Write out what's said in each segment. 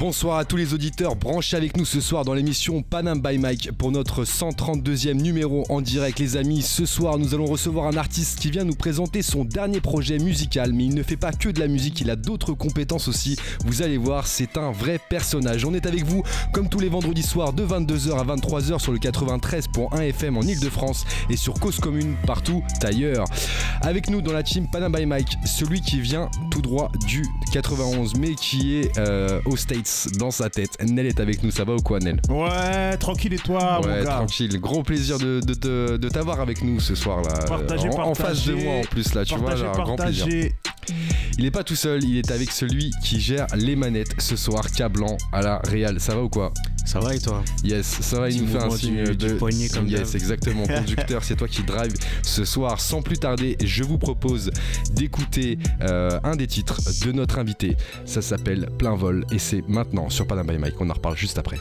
Bonsoir à tous les auditeurs branchés avec nous ce soir dans l'émission Panam by Mike pour notre 132e numéro en direct les amis. Ce soir nous allons recevoir un artiste qui vient nous présenter son dernier projet musical mais il ne fait pas que de la musique, il a d'autres compétences aussi. Vous allez voir, c'est un vrai personnage. On est avec vous comme tous les vendredis soirs de 22h à 23h sur le 93.1 FM en Ile-de-France et sur Cause Commune partout ailleurs. Avec nous dans la team Panam by Mike, celui qui vient tout droit du 91 mais qui est euh, au States dans sa tête. Nel est avec nous, ça va ou quoi Nel? Ouais, tranquille et toi, Ouais, mon gars? tranquille. Gros plaisir de, de, de- de t'avoir avec nous ce soir là. Partagez, en, en face de moi en plus là, tu vois, là, un grand plaisir. Il est pas tout seul, il est avec celui qui gère les manettes ce soir, Cablan à la Real. Ça va ou quoi? Ça va et toi? Yes, ça va, il nous fait un signe du- de du poignet comme Yes, exactement. Conducteur, c'est toi qui drive ce soir. Sans plus tarder, je vous propose d'écouter euh, un des titres de notre invité. Ça s'appelle Plein vol et c'est maintenant sur Panama by Mike. On en reparle juste après.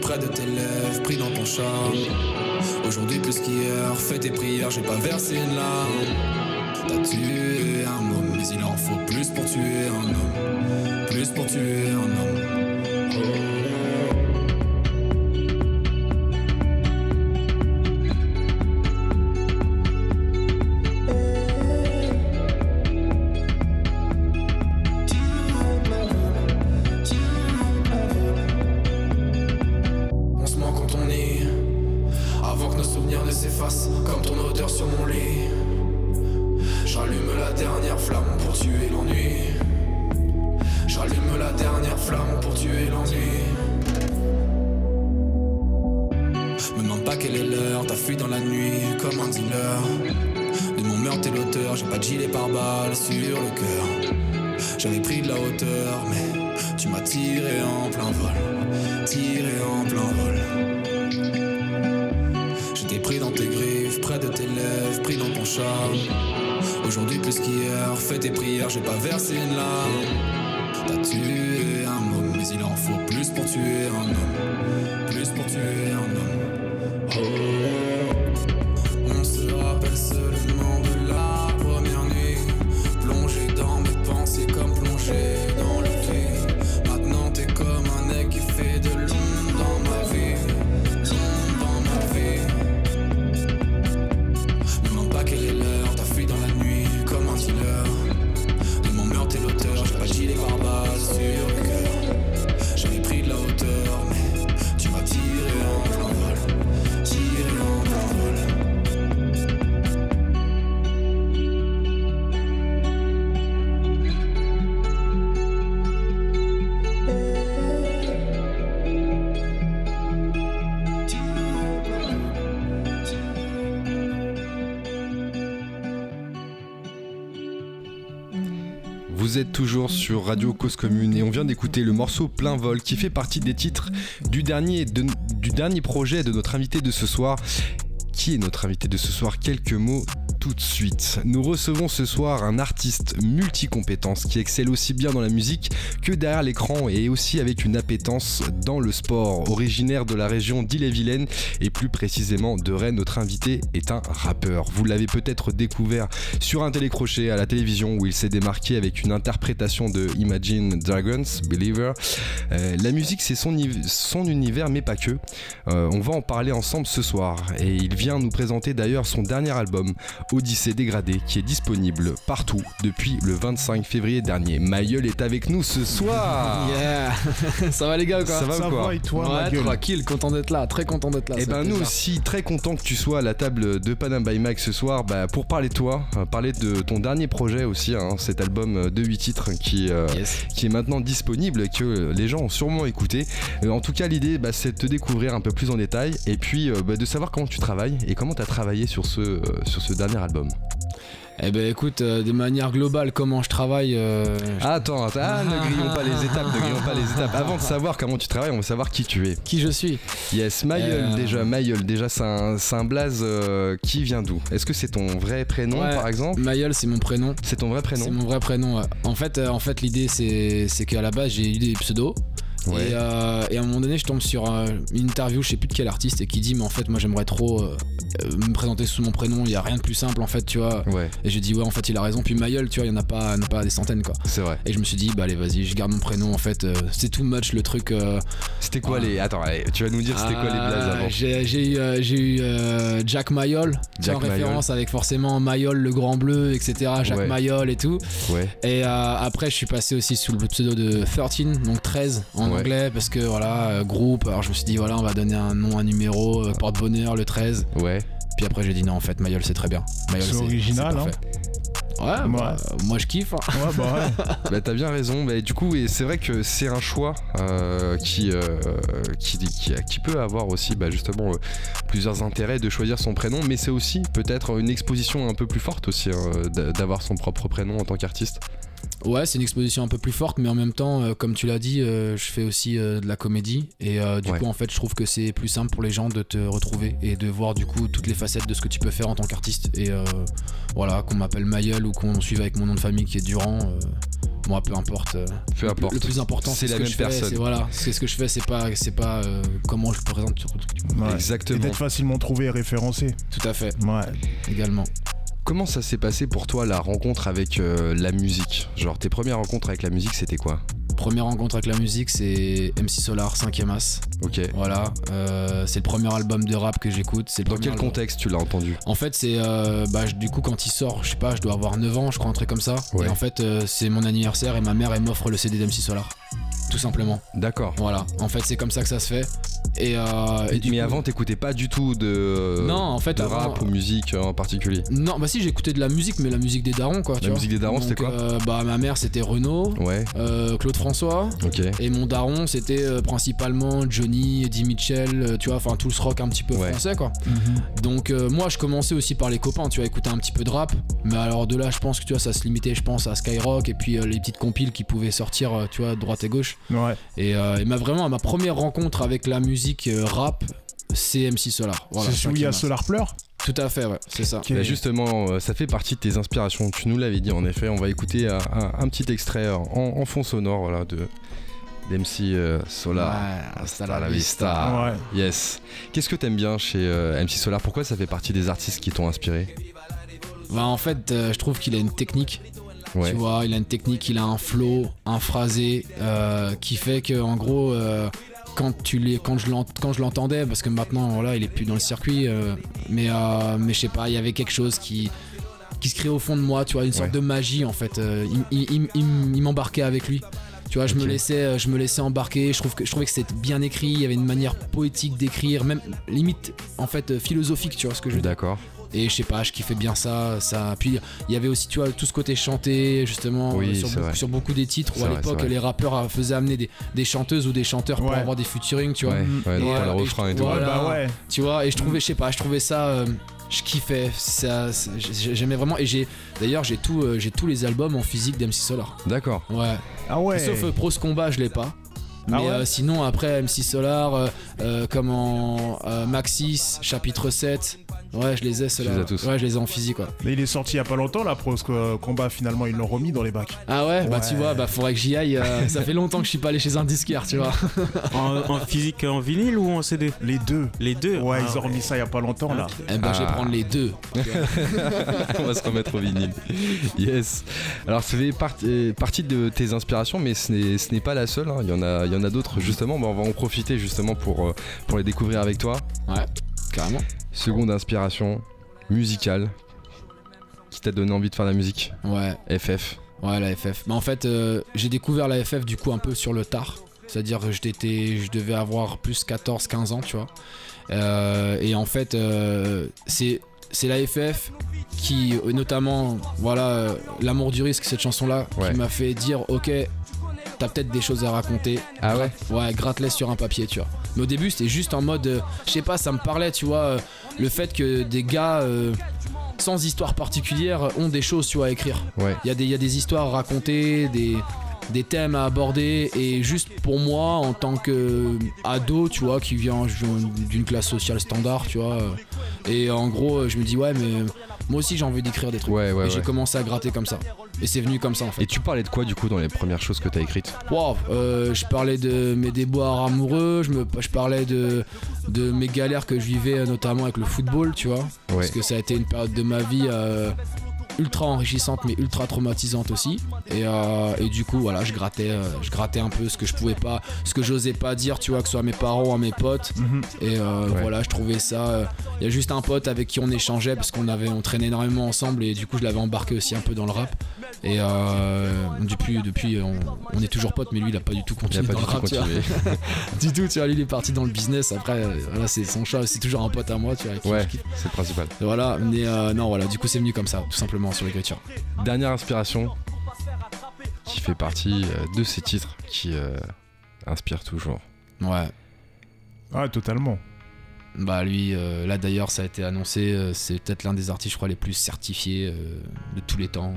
Près de tes lèvres, pris dans ton charme. Aujourd'hui plus qu'hier, fais tes prières, j'ai pas versé une larme. T'as tué un homme, mais il en faut plus pour tuer un homme. Plus pour tuer un homme. Vous êtes toujours sur Radio Cause Commune et on vient d'écouter le morceau Plein Vol qui fait partie des titres du dernier, de- du dernier projet de notre invité de ce soir. Qui est notre invité de ce soir? Quelques mots tout de suite. Nous recevons ce soir un artiste multicompétence qui excelle aussi bien dans la musique que derrière l'écran et aussi avec une appétence dans le sport. Originaire de la région d'Ille-et-Vilaine et plus précisément de Rennes, notre invité est un rappeur. Vous l'avez peut-être découvert sur un télécrochet à la télévision où il s'est démarqué avec une interprétation de Imagine Dragons, Believer. Euh, la musique c'est son, niv- son univers mais pas que. Euh, on va en parler ensemble ce soir et il vient nous présenter d'ailleurs son dernier album Odyssée dégradée qui est disponible partout depuis le 25 février dernier. Mailleul est avec nous ce soir. Yeah Ça va les gars quoi Ça va ou quoi et toi, Ouais, tranquille, content d'être là, très content d'être là. Eh ça ben nous aussi très content que tu sois à la table de Panam by Mike ce soir bah, pour parler de toi, euh, parler de ton dernier projet aussi, hein, cet album de 8 titres qui, euh, Yes. qui est maintenant disponible et que les gens ont sûrement écouté. Euh, en tout cas l'idée bah, c'est de te découvrir un peu plus en détail et puis euh, bah, de savoir comment tu travailles et comment tu as travaillé sur ce, euh, sur ce dernier album. Eh ben écoute, euh, de manière globale, comment je travaille euh, attends, attends, ah, ne grillons pas les étapes, ne grillons pas les étapes. Avant de savoir comment tu travailles, on veut savoir qui tu es. Qui je suis Yes, Mayol Euh. déjà, Mayol déjà c'est un, c'est un blaze euh, qui vient d'où? Est-ce que c'est ton vrai prénom Ouais. par exemple? Mayol, c'est mon prénom. C'est ton vrai prénom? C'est mon vrai prénom. ouais. En fait, euh, en fait l'idée, c'est c'est qu'à la base, j'ai eu des pseudos. Ouais. Et, euh, et à un moment donné, je tombe sur euh, une interview, je sais plus de quel artiste, et qui dit Mais en fait, moi j'aimerais trop euh, me présenter sous mon prénom, il y a rien de plus simple en fait, tu vois. Ouais, Et j'ai dit Ouais, en fait, il a raison. Puis Mayol, tu vois, il y en a pas, en a pas des centaines quoi. c'est vrai. Et je me suis dit Bah allez, vas-y, je garde mon prénom en fait. c'est too much le truc. C'était quoi les. Attends, allez, tu vas nous dire c'était quoi les blazes ah, avant J'ai eu, j'ai eu Jack Mayol, en référence avec forcément Mayol le grand bleu, etc. Jack Ouais. Mayol et tout. Et après, je suis passé aussi sous le pseudo de 13, donc 13 en Ouais. anglais, parce que voilà, euh, groupe. Alors je me suis dit, voilà, on va donner un nom, un numéro, euh, porte-bonheur, le 13. ouais. Puis après, j'ai dit, non, en fait, Mayol, c'est très bien. Mayol, C'est original, parfait. Ouais, bah, moi je kiffe. hein. Ouais, bah ouais. Bah t'as bien raison, bah, du coup et c'est vrai que c'est un choix euh, qui, euh, qui, qui, qui peut avoir aussi bah, justement euh, plusieurs intérêts de choisir son prénom, mais c'est aussi peut-être une exposition un peu plus forte aussi hein, d'a- d'avoir son propre prénom en tant qu'artiste. Ouais, c'est une exposition un peu plus forte, mais en même temps, euh, comme tu l'as dit, euh, je fais aussi euh, de la comédie. Et euh, du Ouais. coup, en fait, je trouve que c'est plus simple pour les gens de te retrouver et de voir du coup toutes les facettes de ce que tu peux faire en tant qu'artiste. Et euh, voilà, qu'on m'appelle Mayol ou qu'on suive avec mon nom de famille qui est Durand. euh, moi, peu importe. Peu le- importe. Le plus important, C'est la ce que même je fais, personne. c'est- Voilà, c'est ce que je fais, c'est pas, c'est pas euh, comment je présente. Ouais. Et Exactement. d'être facilement trouvé et référencé. Tout à fait, Ouais. également. Comment ça s'est passé pour toi la rencontre avec euh, la musique? Genre tes premières rencontres avec la musique c'était quoi? Première rencontre avec la musique, c'est MC Solar, 5ème As. Ok. Voilà, euh, c'est le premier album de rap que j'écoute. C'est Dans quel album- contexte tu l'as entendu? En fait, c'est euh, bah, du coup quand il sort, je sais pas, je dois avoir 9 ans, je crois un truc comme ça. Ouais. Et en fait, euh, c'est mon anniversaire et ma mère elle m'offre le CD d'MC Solar. Tout simplement. D'accord. Voilà. En fait, c'est comme ça que ça se fait. Et, euh, et du Mais coup- avant t'écoutais pas du tout de, Non, en fait, de avant- rap ou musique en particulier Non, bah si, j'écoutais de la musique, mais la musique des darons quoi. tu La vois. musique des darons, c'était Donc, quoi euh, Bah ma mère c'était Renaud, Ouais, euh, Claude François. ok. Et mon daron, c'était euh, principalement Johnny, Eddie Mitchell, euh, tu vois, enfin tout ce rock un petit peu Ouais. français quoi. Donc euh, moi je commençais aussi par les copains, tu vois, écouter un petit peu de rap. Mais alors de là je pense que tu vois ça se limitait je pense à Skyrock et puis euh, les petites compiles qui pouvaient sortir euh, tu vois de droite et gauche. Ouais. Et, euh, et ma, vraiment ma première rencontre avec la musique euh, rap c'est MC Solar. Voilà, c'est celui où qui il y a m'a- Solar Pleure Tout à fait ouais, c'est ça. Ok. Bah, justement, euh, ça fait partie de tes inspirations. Tu nous l'avais dit en effet. On va écouter un, un- un petit extrait en, en fond sonore voilà, de d'MC euh, Solar. Ouais, Hasta la vista. Ouais. Yes. Qu'est-ce que t'aimes bien chez euh, MC Solar? Pourquoi ça fait partie des artistes qui t'ont inspiré? Bah, en fait euh, je trouve qu'il a une technique Ouais. Tu vois, il a une technique, il a un flow, un phrasé euh, qui fait que en gros, euh, quand tu les, quand je l'entendais, parce que maintenant voilà, il est plus dans le circuit, euh, mais mais je sais pas, il y avait quelque chose qui qui se créait au fond de moi, tu vois, une sorte Ouais. de magie en fait. il il- il- il- il m'embarquait avec lui. Tu vois, je me laissais, je me laissais embarquer. Je trouve que je trouvais que c'était bien écrit. Il y avait une manière poétique d'écrire, même limite en fait philosophique. Tu vois ce que je veux dire D'accord. Et je sais pas, je kiffais bien ça, ça. Puis il y avait aussi, tu vois, tout ce côté chanté, justement, Oui, euh, sur, beaucoup, vrai. sur beaucoup des titres où à l'époque les rappeurs euh, faisaient amener des, des chanteuses ou des chanteurs pour avoir des featuring, tu vois. Ouais, ouais, Et, euh, le refrain et tout. voilà. Bah ouais. Tu vois, et je trouvais, je sais pas, je trouvais ça. euh, je kiffais, ça, ça- j'ai- j'aimais vraiment. Et j'ai, d'ailleurs, j'ai tout, euh, j'ai tous les albums en physique d'MC Solar. D'accord. Ouais. Ah ouais. Sauf euh, Pros Combat, je l'ai pas. Mais Ah ouais euh, sinon, après MC Solar, euh, euh, comme en euh, Maxis, chapitre 7, ouais, je les ai, ceux-là. les as tous. Ouais, je les ai en physique, quoi. Mais il est sorti il y a pas longtemps là, Pros euh, Combat. Finalement, ils l'ont remis dans les bacs. Ah ouais, bah tu vois, bah faudrait que j'y aille. euh, ça fait longtemps que je suis pas allé chez un disquaire, tu vois. En, en physique, en vinyle ou en CD Les deux. Les deux? Ouais, Ah ils ont remis ça il y a pas longtemps là. Eh ben, je vais Ah. prendre les deux. On va se remettre au vinyle. Yes. Alors, ça fait partie, partie de tes inspirations, mais ce n'est, ce n'est pas la seule. hein. Il y en a, il y en a d'autres justement. Bah, on va en profiter justement pour, euh, pour les découvrir avec toi. Ouais, carrément. Seconde inspiration musicale. qui t'a donné envie de faire de la musique Ouais, FF. ouais, la FF. Mais en fait, euh, j'ai découvert la FF du coup un peu sur le tard. C'est-à-dire que j'étais, je devais avoir plus 14-15 ans, tu vois. Euh, et en fait, euh, c'est c'est la FF qui, notamment, voilà, l'amour du risque, cette chanson-là, Ouais. qui m'a fait dire, ok, t'as peut-être des choses à raconter. Ah ouais Ouais, gratte-les sur un papier, tu vois. Mais au début, c'était juste en mode, euh, je sais pas, ça me parlait, tu vois, euh, le fait que des gars euh, sans histoire particulière ont des choses, tu vois, à écrire. Ouais. Il y, a des- il y a des histoires à raconter, des, des thèmes à aborder, et juste pour moi, en tant que ado, tu vois, qui vient je viens d'une classe sociale standard, tu vois, et en gros, je me dis, ouais, mais moi aussi j'ai envie d'écrire des trucs. Ouais, ouais, et j'ai commencé à gratter comme ça. Et c'est venu comme ça en fait. Et tu parlais de quoi du coup dans les premières choses que t'as écrites Wow, euh, je parlais de mes déboires amoureux, je, me, je parlais de, de mes galères que je vivais euh, notamment avec le football, tu vois. Ouais. Parce que ça a été une période de ma vie euh, ultra enrichissante mais ultra traumatisante aussi. Et, euh, et du coup, voilà, je grattais, euh, je grattais un peu ce que je pouvais pas, ce que j'osais pas dire, tu vois, que ce soit à mes parents ou à mes potes. Mhm. Et euh, Ouais. voilà, je trouvais ça. Il y a juste un pote avec qui on échangeait parce qu'on avait, on traînait énormément ensemble et du coup, je l'avais embarqué aussi un peu dans le rap. Et euh, depuis, depuis on, on est toujours potes, mais lui, il a pas du tout Il a continué pas dans du le tout rap. tu vois. continué. du tout, tu vois, lui, il est parti dans le business. Après, voilà, c'est son choix. C'est toujours un pote à moi, tu vois. Ouais, c'est le principal. Et Voilà, mais euh, non, voilà, du coup, c'est venu comme ça, tout simplement sur l'écriture. Dernière inspiration qui fait partie euh, de ces titres qui euh, inspirent toujours. Ouais. Ouais, totalement. Bah lui, euh, là d'ailleurs, ça a été annoncé, euh, c'est peut-être l'un des artistes, je crois, les plus certifiés euh, de tous les temps.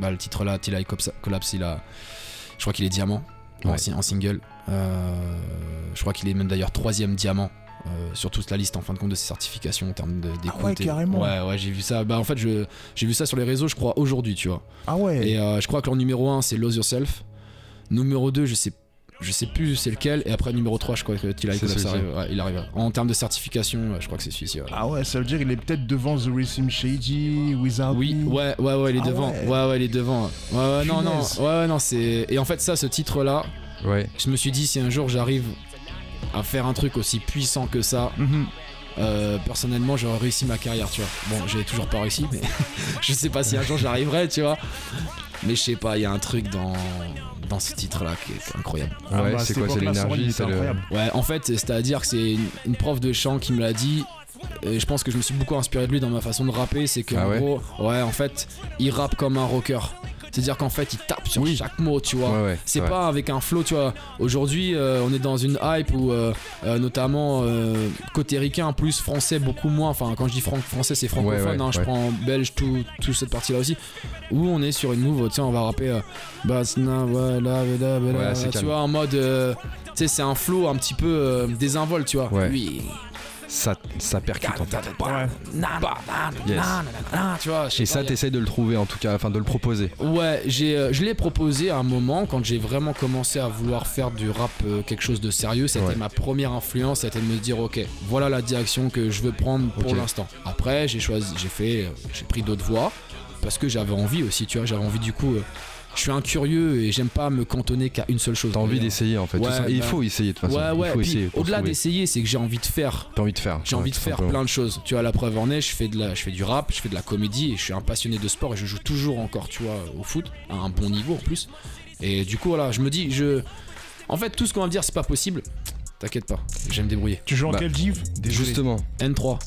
Bah le titre là, Till I Collapse, il a, je crois qu'il est diamant en, Ouais. si- en single. Je crois qu'il est même d'ailleurs troisième diamant. sur toute la liste en fin de compte de ses certifications en termes de- d'écoute. Ah ouais, carrément. Ouais, ouais, j'ai vu ça. Bah en fait, je- j'ai vu ça sur les réseaux, je crois, aujourd'hui, tu vois. Ah ouais. Et je crois que leur numéro 1 c'est Lose Yourself. Numéro 2 je sais je sais plus c'est lequel et après numéro 3 je crois celui-ci. arrive, ouais, il arrive. En termes de certification je crois que c'est celui-ci. ouais. Ah ouais, ça veut dire qu'il est peut-être devant The Rhythm Shady, Wizard. Oui, ouais, ouais, ouais, il est Ah devant. ouais. Ouais, ouais, il est devant. Ouais, ouais, non, non, ouais, non, c'est. Et en fait, ça, ce titre-là, Ouais. je me suis dit, si un jour j'arrive à faire un truc aussi puissant que ça, Mhm. euh, personnellement, j'aurais réussi ma carrière, tu vois. Bon, j'ai toujours pas réussi, mais je sais pas si un jour j'arriverai, tu vois. Mais je sais pas, il y a un truc dans, dans ce titre-là qui est, qui est incroyable. Ah Ouais, bah, c'est cette quoi C'est l'énergie, c'est le. incroyable. Ouais, en fait, c'est-à-dire que c'est une, une prof de chant qui me l'a dit. Et je pense que je me suis beaucoup inspiré de lui dans ma façon de rapper. C'est que, Ah en ouais gros, ouais, en fait, il rappe comme un rocker. C'est-à-dire qu'en fait, il tape sur Oui. chaque mot, tu vois. Ouais, ouais. C'est pas avec un flow, tu vois. Aujourd'hui, euh, on est dans une hype où, euh, euh, notamment, côté ricain, plus français, beaucoup moins. Enfin, quand je dis fran- français, c'est francophone. Hein, je prends belge, tout, tout cette partie-là aussi. Où on est sur une move, tu sais, on va rapper. Basna, voilà, voilà, tu vois, en mode. tu sais, c'est un flow un petit peu désinvolte, tu vois. Lui, Ça, ça percute en fait. Ouais. Yes. tu vois. Et ça, t'essayes de le trouver en tout cas, enfin de le proposer. Ouais, j'ai, euh, je l'ai proposé à un moment quand j'ai vraiment commencé à vouloir faire du rap euh, quelque chose de sérieux. C'était Ouais. ma première influence, c'était de me dire ok, voilà la direction que je veux prendre pour l'instant. Après, j'ai choisi, j'ai fait, euh, j'ai pris d'autres voies parce que j'avais envie aussi, tu vois, j'avais envie du coup. Je suis un curieux et j'aime pas me cantonner qu'à une seule chose. T'as envie d'essayer en fait. Ouais, il bah- faut essayer de toute façon. Ouais, ouais. au-delà d'essayer, c'est que j'ai envie de faire. T'as envie de faire. J'ai envie de faire plein de choses. Tu vois, la preuve en est, je fais, de la, je fais du rap, je fais de la comédie et je suis un passionné de sport et je joue toujours encore, tu vois, au foot, à un bon niveau en plus. Et du coup, voilà, je me dis, je. En fait, tout ce qu'on va me dire, c'est pas possible. T'inquiète pas, je vais me débrouiller. Tu joues en Bah, quel div. Justement, N3.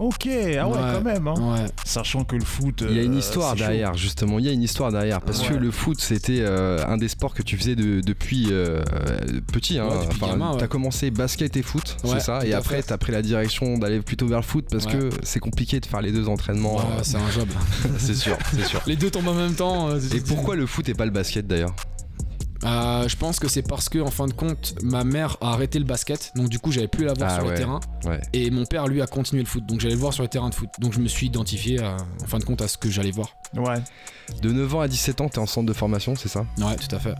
Ok, ah ouais, Ouais. quand même. Hein. Ouais. Sachant que le foot. il y a une euh, histoire chaud. derrière, justement. Il y a une histoire derrière. Parce que le foot, c'était euh, un des sports que tu faisais de- depuis euh, petit. Hein. Ouais, depuis Enfin, gamin, ouais. T'as commencé basket et foot, Ouais, c'est ça. Et après, fait. t'as pris la direction d'aller plutôt vers le foot parce Ouais. que c'est compliqué de faire les deux entraînements. Ouais, euh, c'est un job. c'est sûr, c'est sûr. Les deux tombent en même temps. euh, Et pourquoi le foot et pas le basket d'ailleurs? Euh, Je pense que c'est parce que, en fin de compte, ma mère a arrêté le basket. Donc, du coup, j'avais plus à la voir Ah sur ouais. le terrain. Ouais. Et mon père, lui, a continué le foot. Donc, j'allais le voir sur les terrains de foot. Donc, je me suis identifié, à- en fin de compte, à ce que j'allais voir. Ouais. De 9 ans à 17 ans, t'es en centre de formation, c'est ça? Ouais, tout à fait.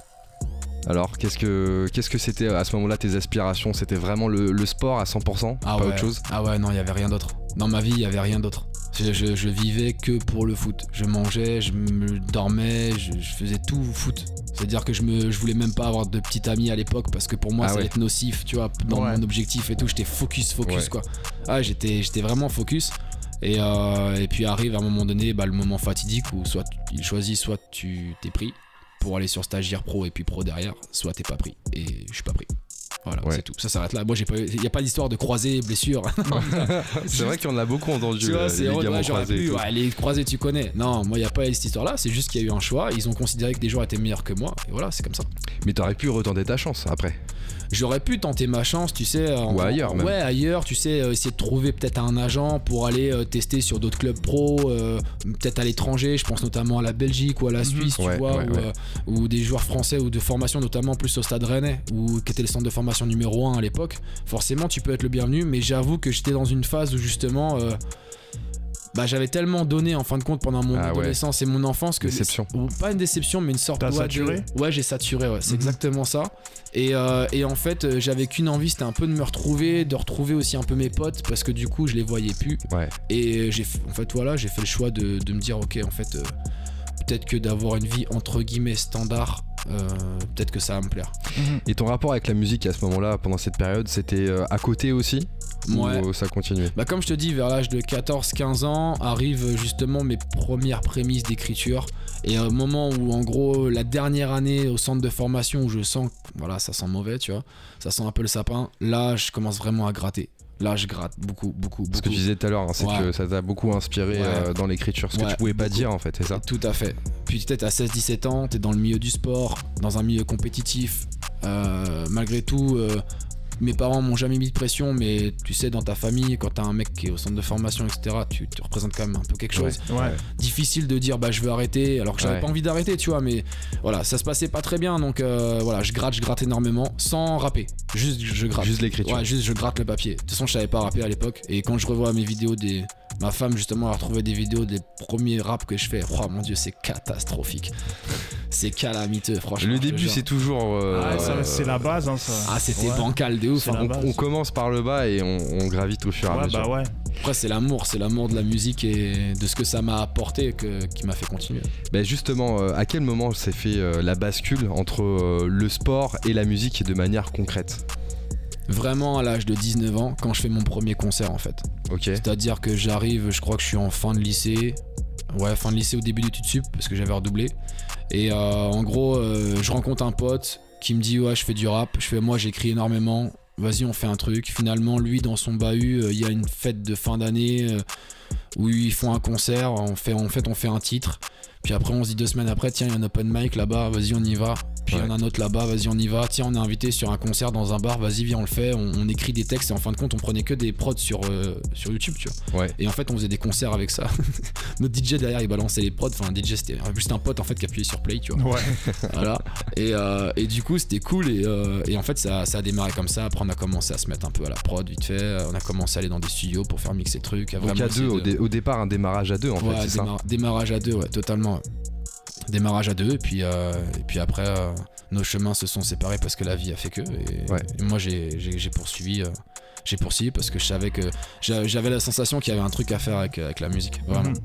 Alors, qu'est-ce que qu'est-ce que c'était à ce moment-là tes aspirations? C'était vraiment le, le sport à 100%, Ah pas ouais. autre chose? Ah ouais, non, il y avait rien d'autre. Dans ma vie, il y avait rien d'autre. Je, je- je vivais que pour le foot. Je mangeais, je me dormais, je, je faisais tout foot. C'est-à-dire que je me, je voulais même pas avoir de petite amie à l'époque parce que pour moi, Ah ça ouais. allait être nocif, tu vois, dans Ouais. mon objectif et tout. J'étais focus, focus Ouais. quoi. Ah, j'étais, j'étais vraiment focus. Et, euh, et puis arrive à un moment donné bah, le moment fatidique où soit tu- il choisit soit tu t'es pris pour aller sur stagiaire pro et puis pro derrière, soit t'es pas pris. Et je suis pas pris. Voilà, Ouais. c'est tout. Ça s'arrête là. Moi, j'ai pas, il y a pas d'histoire de croisés, blessures. C'est vrai qu'on a beaucoup entendu tu vois, euh, c'est les ouais, j'aurais croisés pu. Ouais, les croisés, tu connais. Non, moi, il y a pas cette histoire-là. C'est juste qu'il y a eu un choix. Ils ont considéré que des joueurs étaient meilleurs que moi. Et voilà, c'est comme ça. Mais t'aurais pu retenter ta chance après. J'aurais pu tenter ma chance, tu sais. en- Ou ailleurs, même. Ouais, ailleurs, tu sais, euh, essayer de trouver peut-être un agent pour aller euh, tester sur d'autres clubs pro, euh, peut-être à l'étranger. Je pense notamment à la Belgique ou à la Suisse, tu Ouais, vois, ouais, ou, ouais. euh, ou des joueurs français ou de formation, notamment plus au Stade Rennais, ou qui était le centre de formation numéro 1 à l'époque. Forcément, tu peux être le bienvenu, mais j'avoue que j'étais dans une phase où justement. euh, bah, j'avais tellement donné en fin de compte pendant mon Ah ouais. adolescence et mon enfance que Déception. ou pas une déception mais une sorte de- saturé ouais j'ai saturé ouais c'est Mhm. exactement ça et, euh, et en fait euh, j'avais qu'une envie c'était un peu de me retrouver de retrouver aussi un peu mes potes parce que du coup je les voyais plus Ouais. et j'ai en fait voilà j'ai fait le choix de, de me dire ok en fait euh, peut-être que d'avoir une vie entre guillemets standard euh, peut-être que ça va me plaire Et ton rapport avec la musique à ce moment-là, pendant cette période, c'était euh, à côté aussi? Ouais. Ou ça continuait Bah comme je te dis, vers l'âge de 14-15 ans, arrivent justement mes premières prémices d'écriture. Et au moment où, en gros, la dernière année au centre de formation où je sens, que, voilà, ça sent mauvais, tu vois, ça sent un peu le sapin, là, je commence vraiment à gratter. Là, je gratte beaucoup, beaucoup, beaucoup. Ce que tu disais tout à l'heure, hein, c'est Ouais. que ça t'a beaucoup inspiré Ouais. euh, dans l'écriture, ce que tu pouvais pas beaucoup. dire en fait, c'est ça? Tout à fait. Puis peut-être à 16-17 ans, t'es dans le milieu du sport, dans un milieu compétitif. Euh, malgré tout, euh, mes parents m'ont jamais mis de pression, mais tu sais, dans ta famille, quand t'as un mec qui est au centre de formation, etc., tu, représentes quand même un peu quelque chose. Ouais. difficile de dire bah je veux arrêter alors que j'avais Ouais. pas envie d'arrêter tu vois mais voilà ça se passait pas très bien donc euh, voilà je gratte je gratte énormément sans rapper juste je gratte Juste l'écriture. ouais juste je gratte le papier de toute façon je savais pas rapper à l'époque et quand je revois mes vidéos des ma femme justement elle a retrouvé des vidéos des premiers raps que je fais oh mon dieu c'est catastrophique c'est calamiteux franchement Le début, c'est toujours. euh, Ah, c'est la base, hein, ça. ah c'était Ouais. bancal de ouf hein. on, commence par le bas et on, on gravite au fur et à mesure. bah ouais. après c'est l'amour c'est l'amour de la musique et de ce que ça m'a apporté que, qui m'a fait continuer Bah, justement, euh, à quel moment s'est fait euh, la bascule entre euh, le sport et la musique de manière concrète? Vraiment à l'âge de 19 ans quand je fais mon premier concert en fait Ok. C'est-à-dire que j'arrive, je crois que je suis en fin de lycée. Ouais, fin de lycée au début d'études sup, parce que j'avais redoublé. Et euh, en gros, euh, je rencontre un pote qui me dit Ouais, je fais du rap. Je fais Moi, j'écris énormément. Vas-y, on fait un truc. Finalement, lui, dans son bahut, euh, il y a une fête de fin d'année où ils font un concert. On fait, en fait, on fait un titre. Puis après, on se dit deux semaines après Tiens, il y a un open mic là-bas, vas-y, on y va. Puis il y en a un autre là-bas, vas-y, on y va. Tiens, on est invité sur un concert dans un bar, vas-y, viens, on le fait. On, on écrit des textes et en fin de compte, on prenait que des prods sur, euh, sur YouTube, tu vois. Ouais. Et en fait, on faisait des concerts avec ça. Notre DJ derrière, il balançait les prods. Enfin, un DJ, c'était juste un pote en fait qui appuyait sur play, tu vois. Ouais. voilà. Et, euh, et du coup, c'était cool. Et, euh, et en fait, ça, ça a démarré comme ça. Après, on a commencé à se mettre un peu à la prod vite fait. On a commencé à aller dans des studios pour faire mixer le truc. à Donc à deux, au, de- dé- au départ, un démarrage à deux en Ouais, fait, c'est ça? démarra- démarrage à deux, ouais, totalement. Démarrage à deux, et puis, euh, et puis après, euh, nos chemins se sont séparés parce que la vie a fait que. Et, Ouais. et moi, j'ai poursuivi. euh, j'ai poursuivi parce que je savais que j'a- j'avais la sensation qu'il y avait un truc à faire avec, avec la musique. Vraiment. Mhm.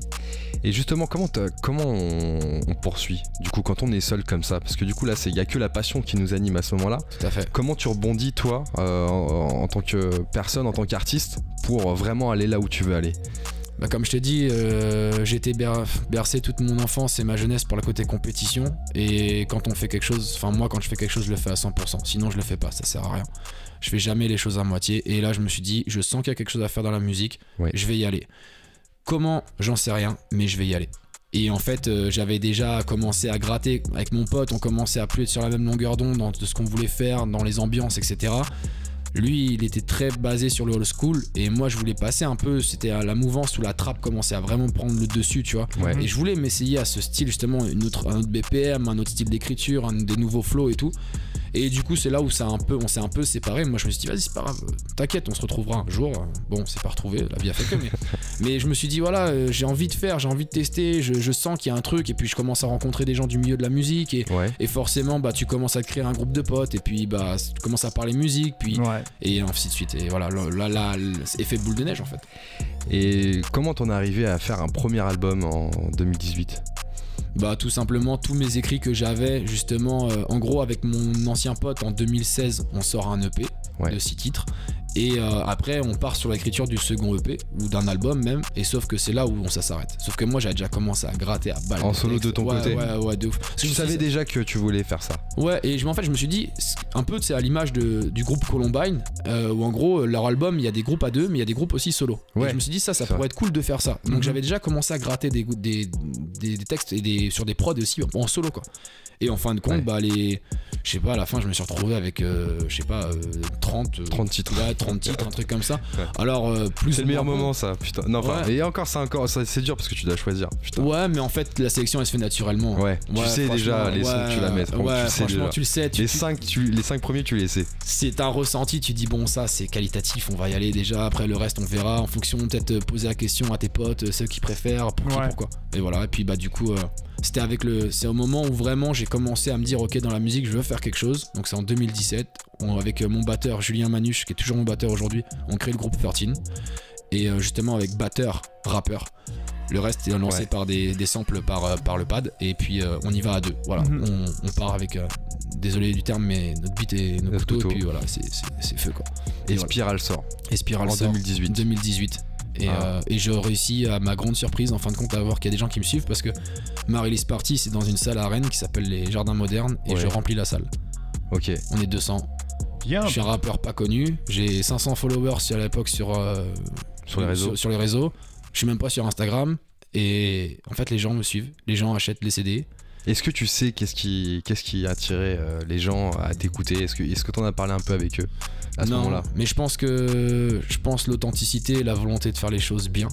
Et justement, comment, comment on, on poursuit Du coup, quand on est seul comme ça, parce que du coup là, il y a que la passion qui nous anime à ce moment-là. Tout à fait. Comment tu rebondis toi, en, en tant que personne, en tant qu'artiste, pour vraiment aller là où tu veux aller? Bah, comme je t'ai dit, euh, j'ai été ber- bercé toute mon enfance et ma jeunesse par le côté compétition. Et quand on fait quelque chose, enfin moi quand je fais quelque chose, je le fais à 100%. Sinon je le fais pas, ça sert à rien. Je fais jamais les choses à moitié. Et là je me suis dit, je sens qu'il y a quelque chose à faire dans la musique, Ouais. je vais y aller. Comment? J'en sais rien, mais je vais y aller. Et en fait, euh, j'avais déjà commencé à gratter avec mon pote, on commençait à plus être sur la même longueur d'onde dans de ce qu'on voulait faire, dans les ambiances, etc. Lui, il était très basé sur le old school et moi, je voulais passer un peu. C'était à la mouvance où la trappe commençait à vraiment prendre le dessus, tu vois. Ouais. Et je voulais m'essayer à ce style, justement, une autre, un autre BPM, un autre style d'écriture, des nouveaux flows et tout. Et du coup, c'est là où ça a un peu, on s'est un peu séparés. Moi, je me suis dit, vas-y, c'est pas grave, t'inquiète, on se retrouvera un jour. Bon, c'est pas retrouvé, la vie a fait que, mais, mais je me suis dit, voilà, euh, j'ai envie de faire, j'ai envie de tester, je, je sens qu'il y a un truc, et puis je commence à rencontrer des gens du milieu de la musique, et, Ouais. et forcément, bah, tu commences à te créer un groupe de potes, et puis bah, tu commences à parler musique, puis Ouais. et ainsi de suite. Et voilà, là, là, là, c'est effet boule de neige en fait. Et comment t'en es arrivé à faire un premier album en 2018 Bah tout simplement tous mes écrits que j'avais justement, euh, en gros avec mon ancien pote en 2016, on sort un EP Ouais. de 6 titres. Et euh, après, on part sur l'écriture du second EP ou d'un album même. Et sauf que c'est là où on, ça s'arrête. Sauf que moi, j'avais déjà commencé à gratter à balle. En solo de ton Ouais, côté. Ouais, ouais, de ouf. Parce que Tu je savais déjà que tu voulais faire ça. Ouais, et je, en fait, je me suis dit, un peu, c'est à l'image du groupe Columbine, euh, où en gros, leur album, il y a des groupes à deux, mais il y a des groupes aussi solo. Et Ouais, je me suis dit, ça, ça pourrait être cool de faire ça. Donc Mhm. j'avais déjà commencé à gratter des, des, des, des textes et des, sur des prods aussi en solo, quoi. Et en fin de compte, Ouais. bah, les. Je sais pas, à la fin, je me suis retrouvé avec, euh, je sais pas, euh, 30. euh, 30 titres. Ouais, 30 titres, un truc comme ça. Ouais. Alors, euh, plus. C'est le meilleur moment, ça. Putain. Non, Ouais. et encore, c'est encore, c'est dur parce que tu dois choisir. Putain. Ouais, mais en fait, la sélection, elle se fait naturellement. Ouais. Tu sais déjà les sons que tu vas ouais, mettre. Ouais, tu le sais franchement, déjà. tu le sais. Tu, Les tu- 5 tu, les cinq premiers, tu les sais. c'est un ressenti, tu dis bon ça c'est qualitatif, on va y aller déjà, après le reste on verra en fonction peut-être euh, poser la question à tes potes, euh, ceux qui préfèrent, pour qui, Ouais. pourquoi. Et voilà, et puis bah du coup euh, c'était avec le c'est au moment où vraiment j'ai commencé à me dire ok dans la musique je veux faire quelque chose. Donc c'est en 2017, on- avec euh, mon batteur Julien Manuche qui est toujours mon batteur aujourd'hui, on crée le groupe 13 et euh, justement avec batteur, rappeur. Le reste est lancé Ouais. par des, des samples par, euh, par le pad et puis euh, on y va à deux. Voilà, Mhm. on, on part avec euh, désolé du terme mais notre beat et nos couteaux couteau. et puis voilà c'est- feu quoi. Et, Et voilà. Spiral sort Et Spiral en sort 2018. 2018. Et, Ah. euh, et je réussis à ma grande surprise en fin de compte à voir qu'il y a des gens qui me suivent parce que ma release party c'est dans une salle à Rennes qui s'appelle les Jardins Modernes et Ouais. je remplis la salle. Ok. On est 200. Bien. Je suis un rappeur pas connu. J'ai 500 followers sur- à l'époque sur, euh, Sur les réseaux. Sur, sur les réseaux. Je suis même pas sur Instagram. Et en fait les gens me suivent. Les gens achètent les CD. Est-ce que tu sais qu'est-ce qui, qu'est-ce qui a attiré euh, les gens à t'écouter? Est-ce que, est-ce que t'en as parlé un peu avec eux à ce non, moment-là? mais je pense que je pense l'authenticité et la volonté de faire les choses bien.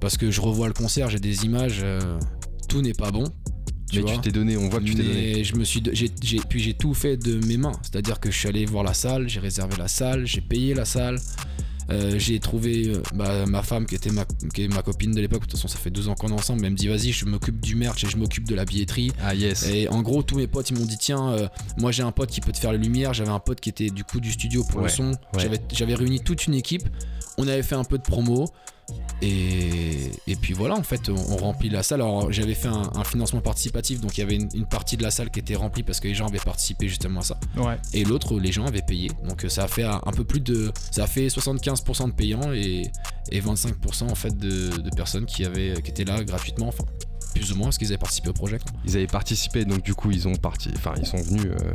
Parce que je revois le concert, j'ai des images, euh, tout n'est pas bon. Tu Mais vois tu t'es donné, on voit que tu t'es donné. Je me suis, j'ai, j'ai- puis j'ai tout fait de mes mains. C'est-à-dire que je suis allé voir la salle, j'ai réservé la salle, j'ai payé la salle. Euh, j'ai trouvé euh, bah, ma femme qui était ma, qui est ma copine de l'époque. De toute façon, ça fait 12 ans qu'on est ensemble. Elle me dit vas-y, je m'occupe du merch et je m'occupe de la billetterie. Ah yes. Et en gros, tous mes potes, ils m'ont dit tiens, euh, moi j'ai un pote qui peut te faire les lumières. J'avais un pote qui était du coup du studio pour Ouais, le son. ouais. J'avais réuni toute une équipe. On avait fait un peu de promo. Et, et puis voilà, en fait, on, on remplit la salle. Alors j'avais fait un, un financement participatif, donc il y avait une, une partie de la salle qui était remplie parce que les gens avaient participé justement à ça. Ouais. Et l'autre, les gens avaient payé. Donc euh, ça a fait un un peu plus de. Ça a fait 75% de payants et, et 25% en fait de, de personnes qui, avaient, qui étaient là gratuitement. Enfin, plus ou moins parce qu'ils avaient participé au projet. quoi. Ils avaient participé, donc du coup ils ont parti. Enfin, ils sont venus. euh,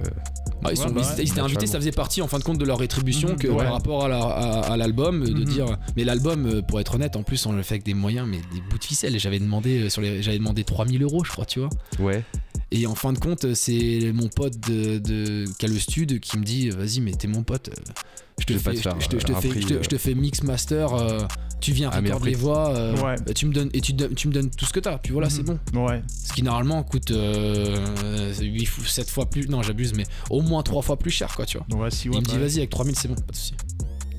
Bah, ils, Ouais, sont- bah ils- ouais, ils étaient invités, ça faisait partie en fin de compte de leur rétribution Mhm, que ouais. par rapport à la- à à l'album, de Mhm. dire. Mais l'album, euh, pour être honnête, en plus on le fait avec des moyens, mais des bouts de ficelle. Et J'avais demandé euh, sur les, j'avais demandé 3000 euros, je crois, tu vois. Ouais. Et en fin de compte, c'est mon pote de, de qui a le stud qui me dit, vas-y, mais t'es mon pote. euh, Je te, fais, te faire, je te- je te un fais- prix, je te- je te fais mix master, euh, tu viens Ah, mais recorder les voix, euh, Ouais. bah, tu me donnes et tu, me donnes tout ce que t'as. Puis voilà, c'est Mhm. bon. Ouais. Ce qui normalement coûte euh, 8 ou 7 fois plus, non j'abuse, mais au moins 3 fois plus cher quoi, tu vois. Donc, ouais, si, ouais, Il me bah dit ouais. vas-y avec 3000 c'est bon, pas de soucis.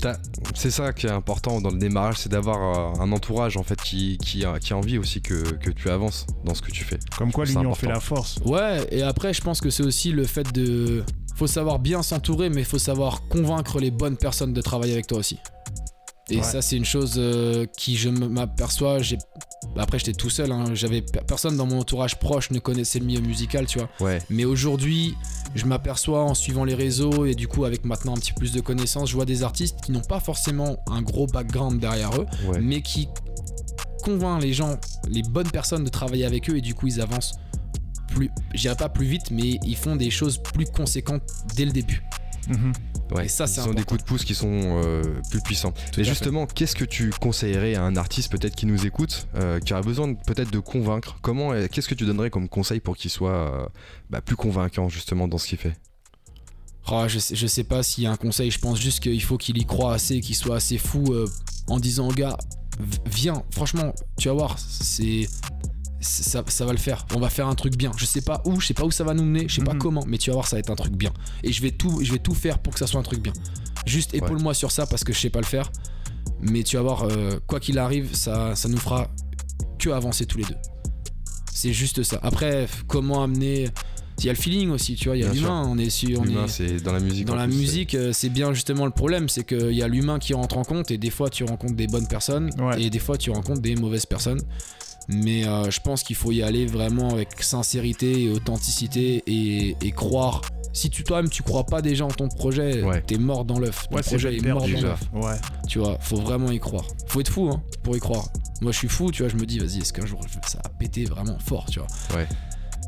T'as- C'est ça qui est important dans le démarrage, c'est d'avoir euh, un entourage en fait qui, qui, a, qui a envie aussi que, que tu avances dans ce que tu fais. Comme quoi l'union fait la force. Ouais, et après je pense que c'est aussi le fait de. Faut savoir bien s'entourer, mais faut savoir convaincre les bonnes personnes de travailler avec toi aussi. Et Ouais. ça, c'est une chose euh, qui, je m'aperçois, j'ai. Après, j'étais tout seul, hein, j'avais pe- personne dans mon entourage proche ne connaissait le milieu musical, tu vois. Ouais. Mais aujourd'hui, je m'aperçois en suivant les réseaux et du coup, avec maintenant un petit peu plus de connaissances, je vois des artistes qui n'ont pas forcément un gros background derrière eux, Ouais. mais qui convainc les gens, les bonnes personnes de travailler avec eux et du coup ils avancent plus, je dirais pas plus vite, mais ils font des choses plus conséquentes dès le début. Mhm. Ouais, Et ça, c'est ils ont des coups de pouce qui sont euh, plus puissants. Tout fait. justement, qu'est-ce que tu conseillerais à un artiste peut-être qui nous écoute, euh, qui aurait besoin peut-être de convaincre? Comment, euh, qu'est-ce que tu donnerais comme conseil pour qu'il soit euh, bah, plus convaincant justement dans ce qu'il fait? Oh, je, sais, je sais pas s'il y a un conseil, je pense juste qu'il faut qu'il y croit assez, qu'il soit assez fou en disant au gars, viens, franchement, tu vas voir, c'est. Ça, ça va le faire, on va faire un truc bien. Je sais pas où, je sais pas où ça va nous mener, je sais pas Mhm. comment, mais tu vas voir, ça va être un truc bien. Et je vais tout, je vais tout faire pour que ça soit un truc bien. Juste épaule-moi sur ça parce que je sais pas le faire, mais tu vas voir, euh, quoi qu'il arrive, ça, ça nous fera que avancer tous les deux. C'est juste ça. Après, comment amener. Il y a le feeling aussi, tu vois, il y a l'humain, on est sur. on est- c'est dans la musique. dans la plus, musique, euh, c'est bien justement le problème, c'est qu'il y a l'humain qui rentre en compte et des fois tu rencontres des bonnes personnes Ouais. et des fois tu rencontres des mauvaises personnes. Mais euh, je pense qu'il faut y aller vraiment avec sincérité et authenticité et, et croire si tu toi-même tu crois pas déjà en ton projet, Ouais. t'es mort dans l'œuf. Ton Ouais, projet est mort dans l'œuf. Ouais. Tu vois, faut vraiment y croire. Faut être fou hein, pour y croire. Moi je suis fou, tu vois, je me dis vas-y, est-ce qu'un jour ça va péter vraiment fort, tu vois. Ouais.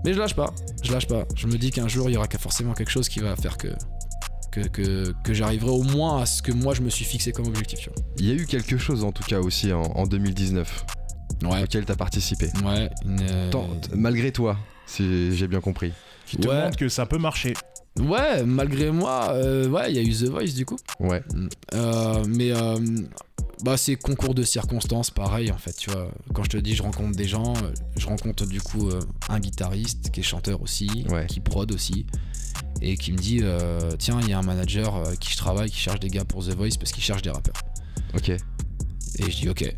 Mais je lâche pas, je lâche pas. Je me dis qu'un jour il y aura forcément quelque chose qui va faire que que, que, que j'arriverai au moins à ce que moi je me suis fixé comme objectif, tu Il y a eu quelque chose en tout cas aussi en, en 2019 vois. Ouais. auquel t'as participé. Ouais, une, euh, Tant- malgré toi, si j'ai bien compris. Qui te Ouais. montre que ça peut marcher. Ouais, malgré moi, euh, ouais, il y a eu The Voice du coup. Ouais. Euh, mais euh, bah c'est concours de circonstances, pareil en fait, tu vois. Quand je te dis je rencontre des gens, je rencontre du coup euh, un guitariste qui est chanteur aussi, Ouais. qui prod aussi, et qui me dit euh, tiens il y a un manager euh, qui je travaille qui cherche des gars pour The Voice parce qu'il cherche des rappeurs. Ok. Et je dis ok.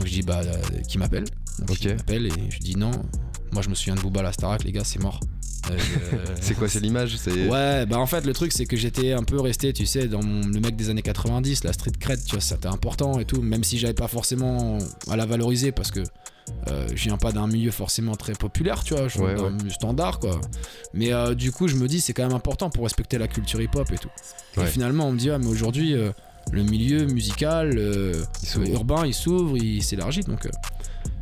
Donc je dis bah euh, qui m'appelle Donc Ok. il m'appelle et je dis non. Moi je me souviens de Booba la Starac les gars c'est mort. Euh, je- C'est quoi, c'est l'image Ouais, bah en fait, le truc, c'est que j'étais un peu resté, tu sais, dans mon- le mec des années 90, la street cred, tu vois, c'était important et tout, même si j'avais pas forcément à la valoriser parce que euh, je viens pas d'un milieu forcément très populaire, tu vois, je Ouais, milieu standard, quoi. Mais euh, du coup, je me dis, c'est quand même important pour respecter la culture hip-hop et tout. Ouais. Et finalement, on me dit, ah, mais aujourd'hui, euh, le milieu musical, euh, Il urbain, il s'ouvre, il s'élargit, donc. euh,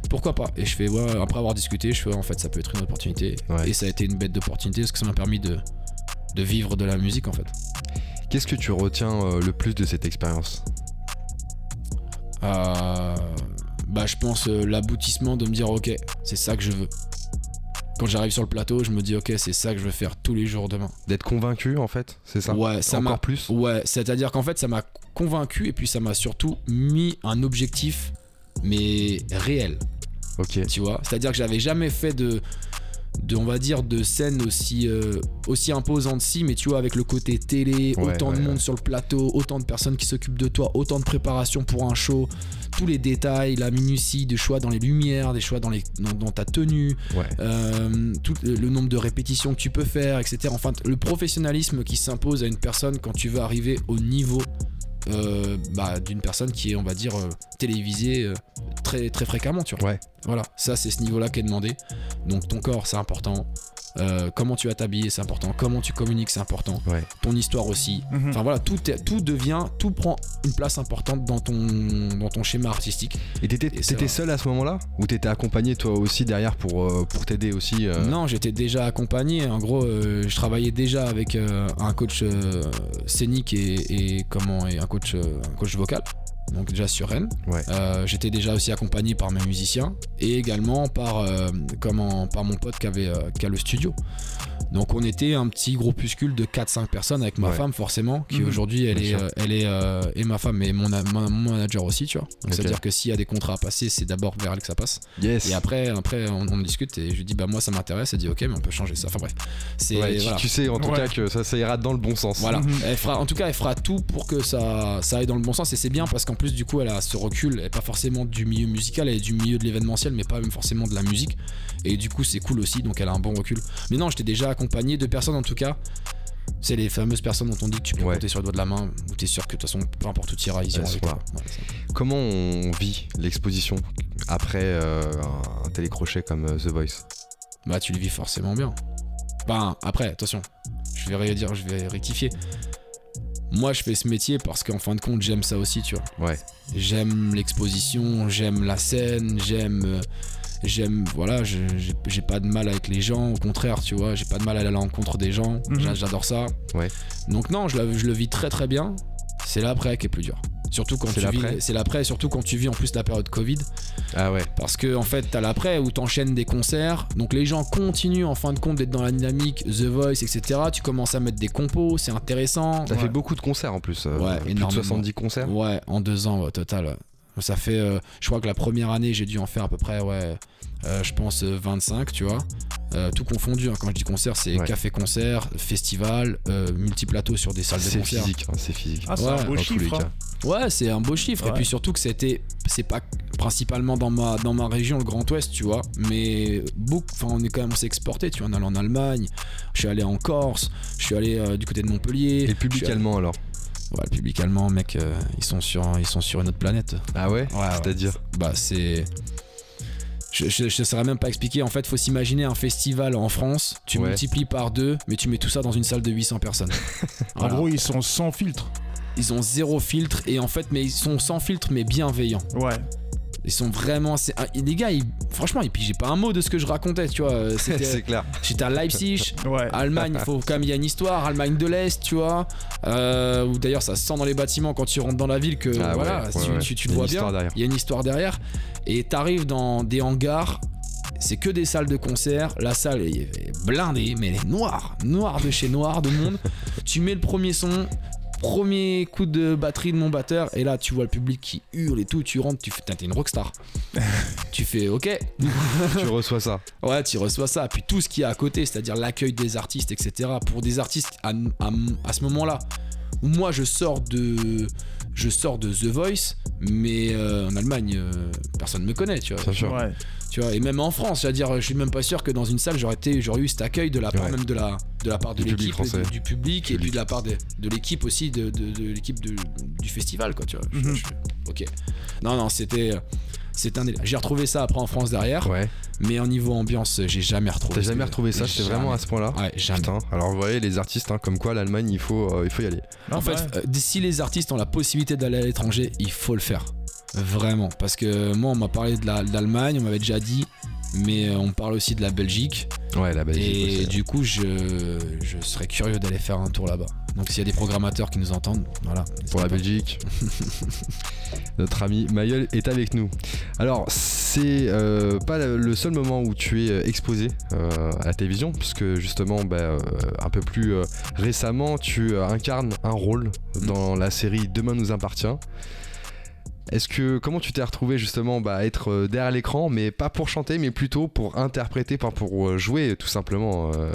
pourquoi pas Et je fais, ouais, après avoir discuté, je fais, ouais, en fait, ça peut être une opportunité. Ouais. Et ça a été une bête d'opportunité parce que ça m'a permis de, de vivre de la musique en fait. Qu'est-ce que tu retiens euh, le plus de cette expérience? Bah, je pense l'aboutissement de me dire, ok, c'est ça que je veux. Quand j'arrive sur le plateau, je me dis, ok, c'est ça que je veux faire tous les jours demain. D'être convaincu en fait, c'est ça Ouais, ça Encore m'a. plus Ouais, c'est-à-dire qu'en fait, ça m'a convaincu et puis ça m'a surtout mis un objectif, mais réel. Ok. tu vois c'est à dire que j'avais jamais fait de de on va dire de scène aussi euh, aussi imposante si mais tu vois avec le côté télé Ouais, autant de monde ouais. sur le plateau autant de personnes qui s'occupent de toi autant de préparation pour un show. Tous les détails la minutie des choix dans les lumières des choix dans les dans, dans ta tenue euh, tout le, le nombre de répétitions que tu peux faire etc enfin le professionnalisme qui s'impose à une personne quand tu veux arriver au niveau euh, bah, d'une personne qui est on va dire euh, télévisée euh, très très fréquemment tu vois Ouais. voilà, ça c'est ce niveau-là qui est demandé. Donc ton corps c'est important. Euh, comment tu vas t'habiller c'est important. Comment tu communiques c'est important. Ouais. Ton histoire aussi. Mhm. Enfin voilà, tout, est- tout devient, tout prend une place importante dans ton, dans ton schéma artistique. Et t'étais seul à ce moment-là? Ou t'étais accompagné toi aussi derrière pour, pour t'aider aussi euh, Non, j'étais déjà accompagné. En gros, euh, je travaillais déjà avec euh, un coach euh, scénique et, et comment et un coach, euh, un coach vocal. Donc déjà sur Rennes. Ouais. Euh, J'étais déjà aussi accompagné par mes musiciens et également par euh, comment par mon pote qui avait euh, qui a le studio. Donc on était un petit groupuscule de 4-5 personnes avec ma Ouais. femme forcément qui Mhm. aujourd'hui elle Bien est euh, elle est euh, et ma femme et mon, mon mon manager aussi tu vois. Donc Ok. c'est à dire que s'il y a des contrats à passer c'est d'abord vers elle que ça passe. Yes Et après, après on, on discute et je lui dis bah moi ça m'intéresse. Elle dit ok mais on peut changer ça. Enfin bref, c'est Ouais, tu, voilà. tu sais en tout Ouais. cas que ça, ça ira dans le bon sens. Voilà. Mhm. Elle fera, en tout cas, elle fera tout pour que ça, ça aille dans le bon sens et c'est bien parce qu'en plus du coup, elle a ce recul. Elle est pas forcément du milieu musical, elle est du milieu de l'événementiel, mais pas même forcément de la musique. Et du coup, c'est cool aussi. Donc, elle a un bon recul. Mais non, j'étais déjà accompagné de personnes en tout cas. C'est les fameuses personnes dont on dit que tu peux Ouais. compter sur le doigt de la main, où t'es sûr que de toute façon, peu importe où tu iras, ils iront avec toi. Comment on vit l'exposition après euh, un télécrochet comme euh, The Voice? Bah, tu le vis forcément bien. Ben, après, attention, je vais redire, je vais rectifier. Moi, je fais ce métier parce qu'en fin de compte, j'aime ça aussi, tu vois. Ouais. J'aime l'exposition, j'aime la scène, j'aime. euh, J'aime, voilà, j'ai pas de mal avec les gens, au contraire, tu vois, j'ai pas de mal à aller à la rencontre des gens, Mhm. j'a- j'adore ça. Ouais. Donc, non, je, la- je le vis très très bien. C'est l'après qui est plus dur. Surtout quand C'est tu l'après vis. C'est l'après, surtout quand tu vis en plus la période Covid. Ah ouais. Parce que en fait, t'as l'après où t'enchaînes des concerts, donc les gens continuent en fin de compte d'être dans la dynamique, The Voice, etc. Tu commences à mettre des compos, c'est intéressant. T'as Ouais. fait beaucoup de concerts en plus. euh, Ouais, plus de énormément. 70 concerts. Ouais, en deux ans au total. Ça fait, euh, je crois que la première année, j'ai dû en faire à peu près, ouais, euh, je pense euh, 25, tu vois. Euh, tout confondu, hein. quand je dis concert, c'est Ouais. café-concert, festival, euh, multiplateau sur des salles de C'est concert. physique, hein, c'est physique. Ah, c'est Ouais, un beau chiffre. hein. Ouais, c'est un beau chiffre. Et puis surtout que c'était, c'est pas principalement dans ma, dans ma région, le Grand Ouest, tu vois. Mais beaucoup, enfin, on est quand même, on s'est exporté, tu vois. On est allé en Allemagne, je suis allé en Corse, je suis allé euh, du côté de Montpellier. Et le je public suis allé- allemand alors Ouais, le public allemand, mec, euh, ils sont sur, ils sont sur une autre planète. Ah ouais, Ouais, ouais. C'est-à-dire? Bah, c'est. Je, je, je saurais même pas expliquer. En fait, faut s'imaginer un festival en France. Tu Ouais. multiplies par deux, mais tu mets tout ça dans une salle de 800 personnes. En gros, ils sont sans filtre. Ils ont zéro filtre et en fait, mais ils sont sans filtre mais bienveillants. Ouais. Ils sont vraiment. Les gars, ils- franchement, ils pigeaient pas un mot de ce que je racontais, tu vois. euh, c'était- c'est clair. J'étais à Leipzig. Ouais. Allemagne, il faut quand même, il y a une histoire. Allemagne de l'Est, tu vois. Euh, où d'ailleurs, ça se sent dans les bâtiments quand tu rentres dans la ville que Ah voilà, ouais, tu, ouais, le vois une bien. histoire derrière. Il y a une histoire derrière. Et t'arrives dans des hangars. C'est que des salles de concert. La salle est blindée, mais elle est noire. Noire de chez noir de monde. tu mets le premier son. Premier coup de batterie de mon batteur, et là tu vois le public qui hurle et tout. Tu rentres, tu fais, t'es une rockstar. tu fais, ok, tu reçois ça. Ouais, tu reçois ça. Puis tout ce qu'il y a à côté, c'est-à-dire l'accueil des artistes, etc. Pour des artistes à, à- à ce moment-là, où moi je sors de, je sors de The Voice, mais euh, en Allemagne, euh, personne ne me connaît, tu vois. Bien sûr. Ouais. Tu vois. Et même en France, c'est-à-dire, je suis même pas sûr que dans une salle j'aurais été, j'aurais eu cet accueil de la part Ouais. même de la, de la part de Du public l'équipe, français. du, du public, et Public. puis de la part de, de l'équipe aussi, de, de- de l'équipe du festival, quoi. Tu vois. Je- Mhm. je- ok. Non, non, c'était. C'est un. J'ai retrouvé ça après en France derrière, Ouais. mais au niveau ambiance, j'ai jamais retrouvé. T'as jamais retrouvé ça? C'était vraiment à ce point-là? Ouais, jamais. Putain. Alors vous voyez les artistes, hein, comme quoi l'Allemagne, il faut, euh, il faut y aller. Non, En fait, ouais. euh, si les artistes ont la possibilité d'aller à l'étranger, il faut le faire. Vraiment. Parce que moi, on m'a parlé de la- de l'Allemagne, on m'avait déjà dit, mais euh, on parle aussi de la Belgique. Ouais, la Belgique. et aussi. du coup, je, je serais curieux d'aller faire un tour là-bas. Donc s'il y a des programmateurs qui nous entendent, voilà. pour la Belgique. Notre ami Mayol est avec nous. Alors, c'est euh, pas le seul moment où tu es euh, exposé euh, à la télévision, puisque justement, bah, euh, un peu plus récemment, tu incarnes un rôle dans la série Demain nous appartient. Est-ce que comment tu t'es retrouvé justement bah, à être euh, derrière l'écran, mais pas pour chanter, mais plutôt pour interpréter, pas pour euh, jouer tout simplement euh,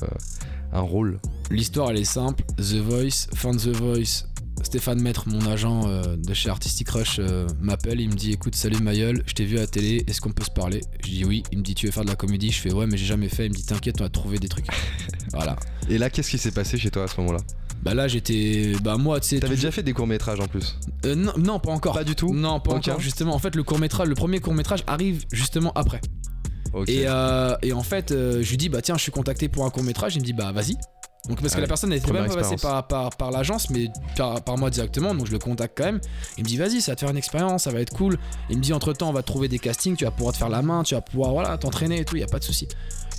un rôle? L'histoire, elle est simple. The Voice, fin de The Voice. Stéphane Maître, mon agent euh, de chez Artistic Rush, euh, m'appelle. Il me dit Écoute, salut Mayol, je t'ai vu à la télé, est-ce qu'on peut se parler? Je dis oui. Il me dit Tu veux faire de la comédie? Je fais Ouais, mais j'ai jamais fait. Il me dit T'inquiète, on va trouver des trucs. voilà. Et là, qu'est-ce qui s'est passé chez toi à ce moment-là? Bah là, j'étais. Bah moi, tu sais. T'avais déjà fait des courts métrages en plus Euh, non, non, pas encore. Pas du tout Non, pas encore. Justement, en fait, le court métrage, le premier court métrage arrive justement après. Et, euh, et en fait, euh, je lui dis bah tiens, je suis contacté pour un court métrage. Il me dit bah vas-y. Donc parce Ah que la ouais, personne n'était même pas passée par, par, par l'agence, mais par, par moi directement. Donc je le contacte quand même. Il me dit vas-y, ça va te faire une expérience, ça va être cool. Il me dit entre temps, on va te trouver des castings, tu vas pouvoir te faire la main, tu vas pouvoir voilà t'entraîner et tout. Il y a pas de souci.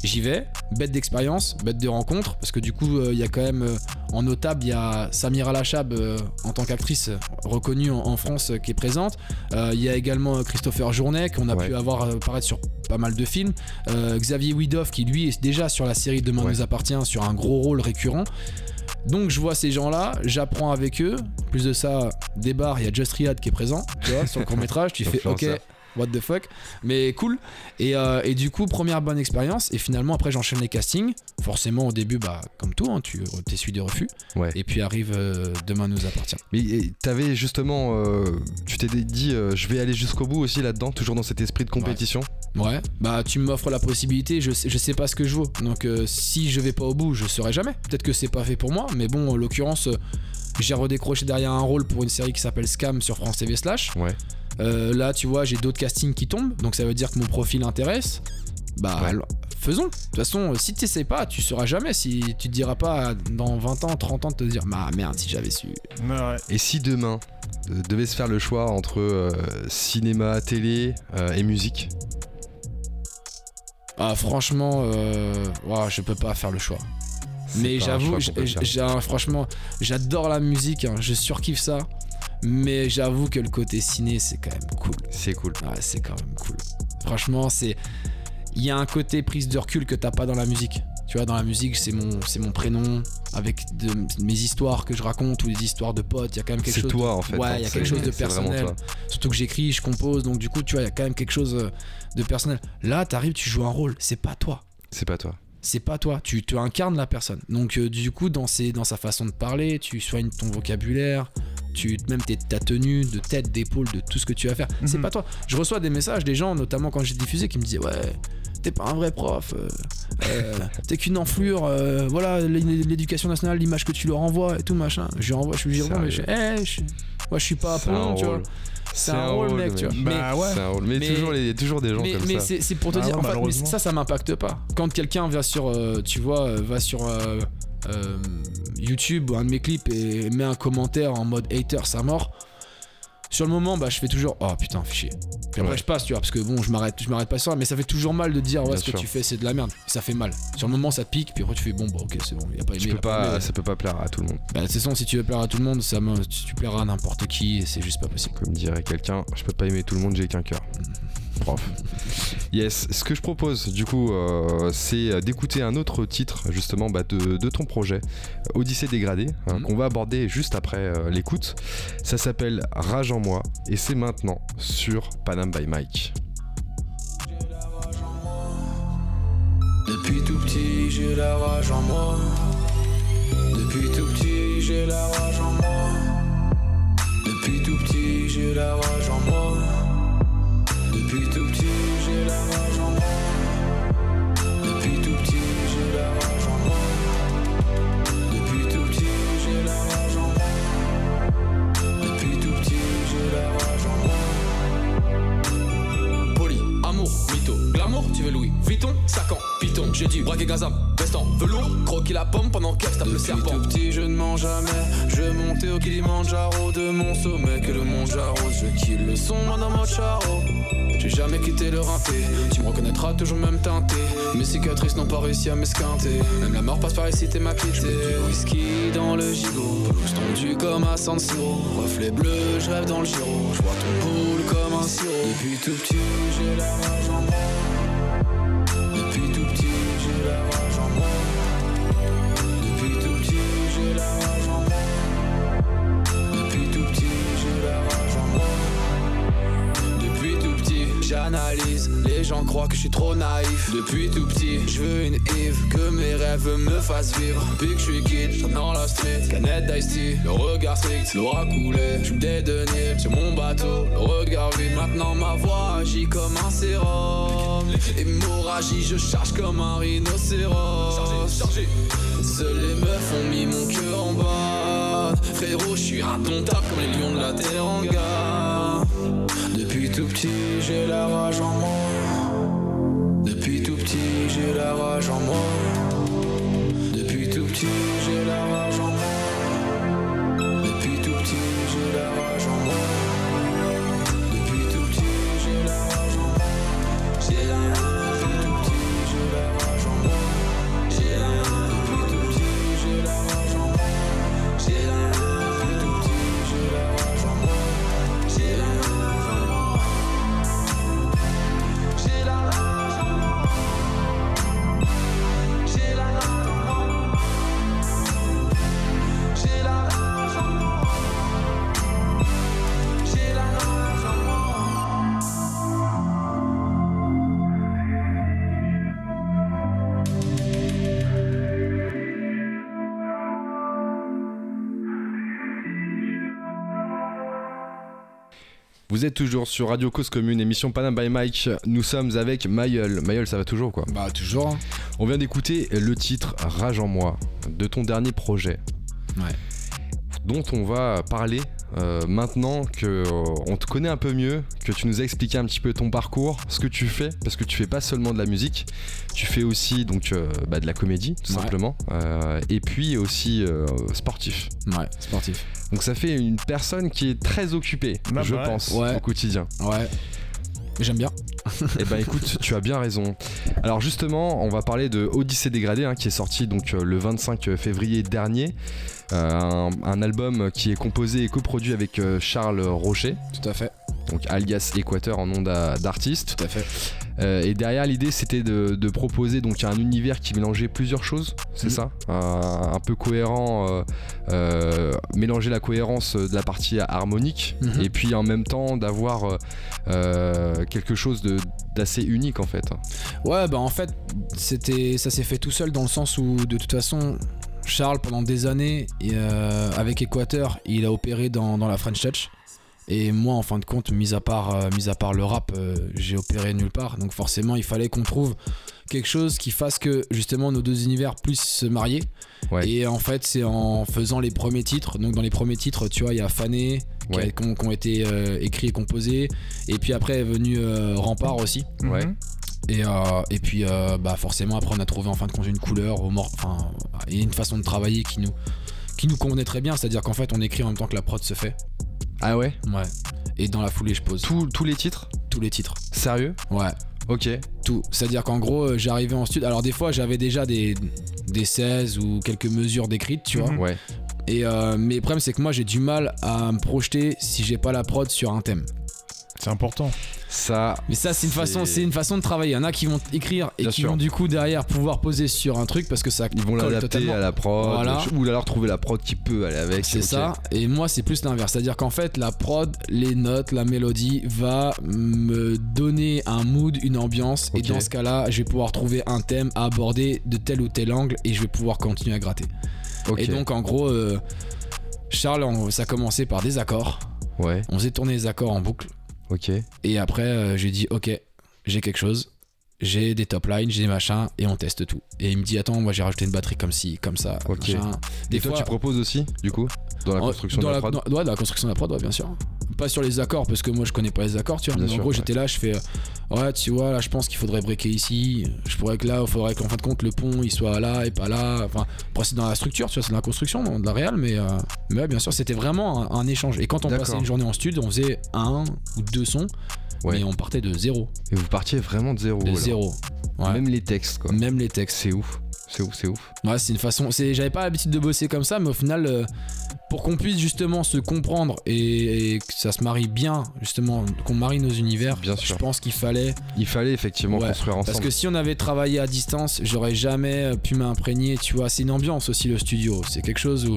J'y vais, bête d'expérience, bête de rencontre, parce que du coup, euh, il y a quand même euh, en notable, il y a Samira Lachab euh, en tant qu'actrice reconnue en, en France qui est présente. Il y a également Christopher Journet qu'on a Ouais. pu avoir apparaître sur pas mal de films. Xavier Widoff qui lui est déjà sur la série Demain Ouais. nous appartient sur un gros rôle récurrent. Donc je vois ces gens-là, j'apprends avec eux. Plus de ça, des bars, il y a Just Riyad qui est présent, tu vois, sur le court métrage. Tu fais ok. What the fuck, mais cool. Et, euh, et du coup, première bonne expérience. Et finalement, après, j'enchaîne les castings. Forcément, au début, bah, comme tout, hein, tu essuies des refus. Ouais. Et puis arrive euh, Demain nous appartient. Mais t'avais justement, euh, tu t'es dit, je vais aller jusqu'au bout aussi là-dedans, toujours dans cet esprit de compétition? Ouais, bah tu m'offres la possibilité, je sais, je sais pas ce que je vaux. Donc si je vais pas au bout, je saurai jamais. Peut-être que c'est pas fait pour moi, mais bon, en l'occurrence, j'ai redécroché derrière un rôle pour une série qui s'appelle Scam sur France TV Slash. Ouais. Euh, là, tu vois, j'ai d'autres castings qui tombent, donc ça veut dire que mon profil intéresse. Bah, Ouais. faisons. De toute façon, euh, si tu sais pas, tu sauras jamais. Si tu te diras pas dans 20 ans, 30 ans de te dire, bah merde, si j'avais su. Ouais. Et si demain euh, devait se faire le choix entre euh, cinéma, télé euh, et musique, Ah, franchement, euh, ouah, je peux pas faire le choix. Mais j'avoue, franchement, j'adore la musique, hein, je surkiffe ça. Mais j'avoue que le côté ciné, c'est quand même cool. c'est cool. Ouais, c'est quand même cool. Franchement, c'est. Il y a un côté prise de recul que t'as pas dans la musique. Tu vois, dans la musique, c'est mon, c'est mon prénom, avec de, mes histoires que je raconte ou des histoires de potes. Il y a quand même quelque C'est chose. toi en fait. Ouais, hein, il y a c'est- quelque chose de c'est personnel. Surtout que j'écris, je compose, donc du coup, tu vois, il y a quand même quelque chose euh, de personnel. Là, t'arrives, tu joues un rôle, c'est pas toi C'est pas toi. c'est pas toi, tu, tu incarnes la personne. Donc euh, du coup, dans, ses, dans sa façon de parler, tu soignes ton vocabulaire, tu même tes- ta tenue de tête, d'épaule, de tout ce que tu vas faire. C'est Mhm. pas toi. Je reçois des messages des gens, notamment quand j'ai diffusé, qui me disaient ouais. T'es pas un vrai prof, euh, euh, t'es qu'une enflure, euh, voilà l'é- l'éducation nationale, l'image que tu leur envoies et tout machin. Je lui renvoie, je lui dis, Sérieux mais je, eh, je- moi je suis pas C'est un Apollon, tu vois. c'est un, rôle, mec, tu vois. Mais- Bah ouais. C'est un rôle. Mais, mais- toujours, il y a toujours des gens mais, comme mais ça. c'est c'est pour te Ah dire, ouais, en fait, mais ça, ça m'impacte pas. Quand quelqu'un va sur, euh, tu vois, va sur euh, YouTube ou un de mes clips et met un commentaire en mode hater, ça mort. Sur le moment, bah, je fais toujours, oh putain, fichier. Puis après, Ouais. je passe, tu vois, parce que bon, je m'arrête, je m'arrête pas sur ça, mais ça fait toujours mal de dire, ouais, Bien ce que tu fais, c'est de la merde. Ça fait mal. Sur le moment, ça pique, puis après, tu fais, bon, bah, ok, c'est bon, il a pas. Tu peux a pas ça peut pas plaire à tout le monde. Bah, de toute façon, si tu veux plaire à tout le monde, ça me- tu, tu plairas à n'importe qui, et c'est juste pas possible. Comme dirait quelqu'un, je peux pas aimer tout le monde, j'ai qu'un cœur. Prof. Yes, ce que je propose du coup, euh, c'est d'écouter un autre titre justement bah, de, de ton projet, Odyssée dégradée, hein, Mhm. qu'on va aborder juste après euh, l'écoute. Ça s'appelle Rage en moi et c'est maintenant sur Panam by Mike. Depuis tout petit, j'ai la rage en moi. Depuis tout petit, j'ai la rage en moi. Depuis tout petit, j'ai la rage en moi. Tu veux Louis Vuitton, sac en python, j'ai dû braquer Gazam, veste en velours, croquer la pomme pendant qu'elle tape le serpent. tout petit, je ne mens jamais, je monter au Kilimanjaro de mon sommet, que le j'arrose, je kill le son, dans mon charo. J'ai jamais quitté le rinté, tu me reconnaîtras toujours même teinté. Mes cicatrices n'ont pas réussi à m'esquinter, même la mort passe par ici, t'es ma quitté. Whisky dans le gigot, pelouse tendue comme à San Siro. Reflet bleu, je rêve dans le giro, je vois ton boule comme un sirop. Depuis tout petit, j'ai la rage Les gens croient que je suis trop naïf. Depuis tout petit, je veux une Eve. Que mes rêves me fassent vivre. Depuis que je suis kid, je dans la street. Canette d'ice le regard strict, l'aura coulé. Je me dédenier sur mon bateau, le regard vide. Maintenant ma voix agit comme un sérum. Hémorragie, je charge comme un rhinocéros. Chargé, chargé. Seuls les meufs ont mis mon cœur en bas. Frérot, je suis indomptable comme les lions de la Teranga. Depuis tout petit, j'ai la rage en moi. La rage en moi. Depuis tout petit, j'ai la rage Vous êtes toujours sur Radio Cause Commune, émission Panam by Mike. Nous sommes avec Mayol. Mayol, ça va toujours quoi Bah, toujours. On vient d'écouter le titre Rage en moi de ton dernier projet. Ouais. Dont on va parler euh, maintenant que euh, on te connaît un peu mieux, que tu nous as expliqué un petit peu ton parcours, ce que tu fais, parce que tu fais pas seulement de la musique, tu fais aussi donc euh, bah, de la comédie tout Ouais. simplement, euh, et puis aussi euh, sportif. Ouais, sportif. Donc ça fait une personne qui est très occupée, Bah, je ouais. pense, Ouais. au quotidien. Ouais. J'aime bien. Eh ben écoute, tu as bien raison. Alors justement, on va parler de Odyssée dégradée hein, qui est sorti donc euh, le 25 février dernier. Euh, un, un album qui est composé et coproduit avec euh, Charles Rocher, Tout à fait. donc alias Équateur en nom d'a- d'artiste. Tout à fait. Euh, et derrière l'idée c'était de, de proposer donc un univers qui mélangeait plusieurs choses, c'est Mhm. ça? Un, un peu cohérent, euh, euh, mélanger la cohérence de la partie harmonique Mhm. et puis en même temps d'avoir quelque chose de- d'assez unique en fait. Ouais, bah en fait, c'était, ça s'est fait tout seul dans le sens où, de toute façon, Charles, pendant des années, avec Équateur, il a opéré dans, dans la French Touch. Et moi, en fin de compte, mis à part, euh, mis à part le rap, euh, j'ai opéré nulle part. Donc forcément, il fallait qu'on trouve quelque chose qui fasse que justement nos deux univers puissent se marier. Ouais. Et en fait, c'est en faisant les premiers titres. Donc dans les premiers titres, tu vois, il y a Fané, qui, Ouais. ont, été euh, écrits et composés. Et puis après est venu Rempart aussi. Ouais. Et, et puis bah forcément après on a trouvé en fin de compte une couleur au mor- enfin et une façon de travailler qui nous qui nous convenait très bien, c'est-à-dire qu'en fait on écrit en même temps que la prod se fait. Ah ouais Ouais. Et dans la foulée je pose Tous- Tous les titres tous les titres. Sérieux Ouais. Ok. Tout. C'est-à-dire qu'en gros, euh, j'arrivais en studio. Alors, des fois, j'avais déjà des, des 16 ou quelques mesures décrites, tu vois. Mhm. Ouais. Et, euh, mais le problème, c'est que moi, j'ai du mal à me projeter si j'ai pas la prod sur un thème. C'est important. Ça. Mais ça, c'est une, façon, c'est une façon de travailler. Il y en a qui vont écrire et Bien qui sûr. vont du coup derrière pouvoir poser sur un truc parce que ça Ils vont l'adapter à la prod. Voilà. Ou alors trouver la prod qui peut aller avec. C'est ça. Et moi, c'est plus l'inverse. C'est-à-dire qu'en fait, la prod, les notes, la mélodie va me donner un mood, une ambiance. Ok. Et dans ce cas-là, je vais pouvoir trouver un thème à aborder de tel ou tel angle et je vais pouvoir continuer à gratter. Et donc, en gros, euh, Charles, ça commençait par des accords. Ouais. On faisait tourner les accords en boucle. Ok. Et après, euh, j'ai dit, ok, j'ai quelque chose. J'ai des top lines, j'ai des machins, et on teste tout. Et il me dit, attends, moi j'ai rajouté une batterie comme ci, comme ça. Ok. machin. Et toi, tu proposes aussi, du coup, dans la construction dans de la prod dans- ouais, dans la construction de la prod, ouais, bien sûr. Pas sur les accords, parce que moi je connais pas les accords, tu vois. Mais en gros, ouais. j'étais là, je fais, ouais, tu vois, là je pense qu'il faudrait breaker ici. Je pourrais que là, il faudrait qu'en fin de compte, le pont il soit là et pas là. Enfin, après, c'est dans la structure, tu vois, c'est dans la construction, de la réal, mais, euh, mais ouais, bien sûr, c'était vraiment un, un échange. Et quand on passait une journée en stud, on faisait un ou deux sons, Ouais. mais on partait de zéro. Et vous partiez vraiment de zéro. De zéro. Même les textes, quoi. Même les textes. C'est ouf. C'est ouf, c'est ouf. Ouais, c'est une façon. C'est, j'avais pas l'habitude de bosser comme ça, mais au final, euh, pour qu'on puisse justement se comprendre et, et que ça se marie bien, justement, qu'on marie nos univers, Bien je sûr. pense qu'il fallait. Il fallait effectivement Ouais, construire ensemble. Parce que si on avait travaillé à distance, j'aurais jamais euh, pu m'imprégner. Tu vois, c'est une ambiance aussi le studio. C'est quelque chose où,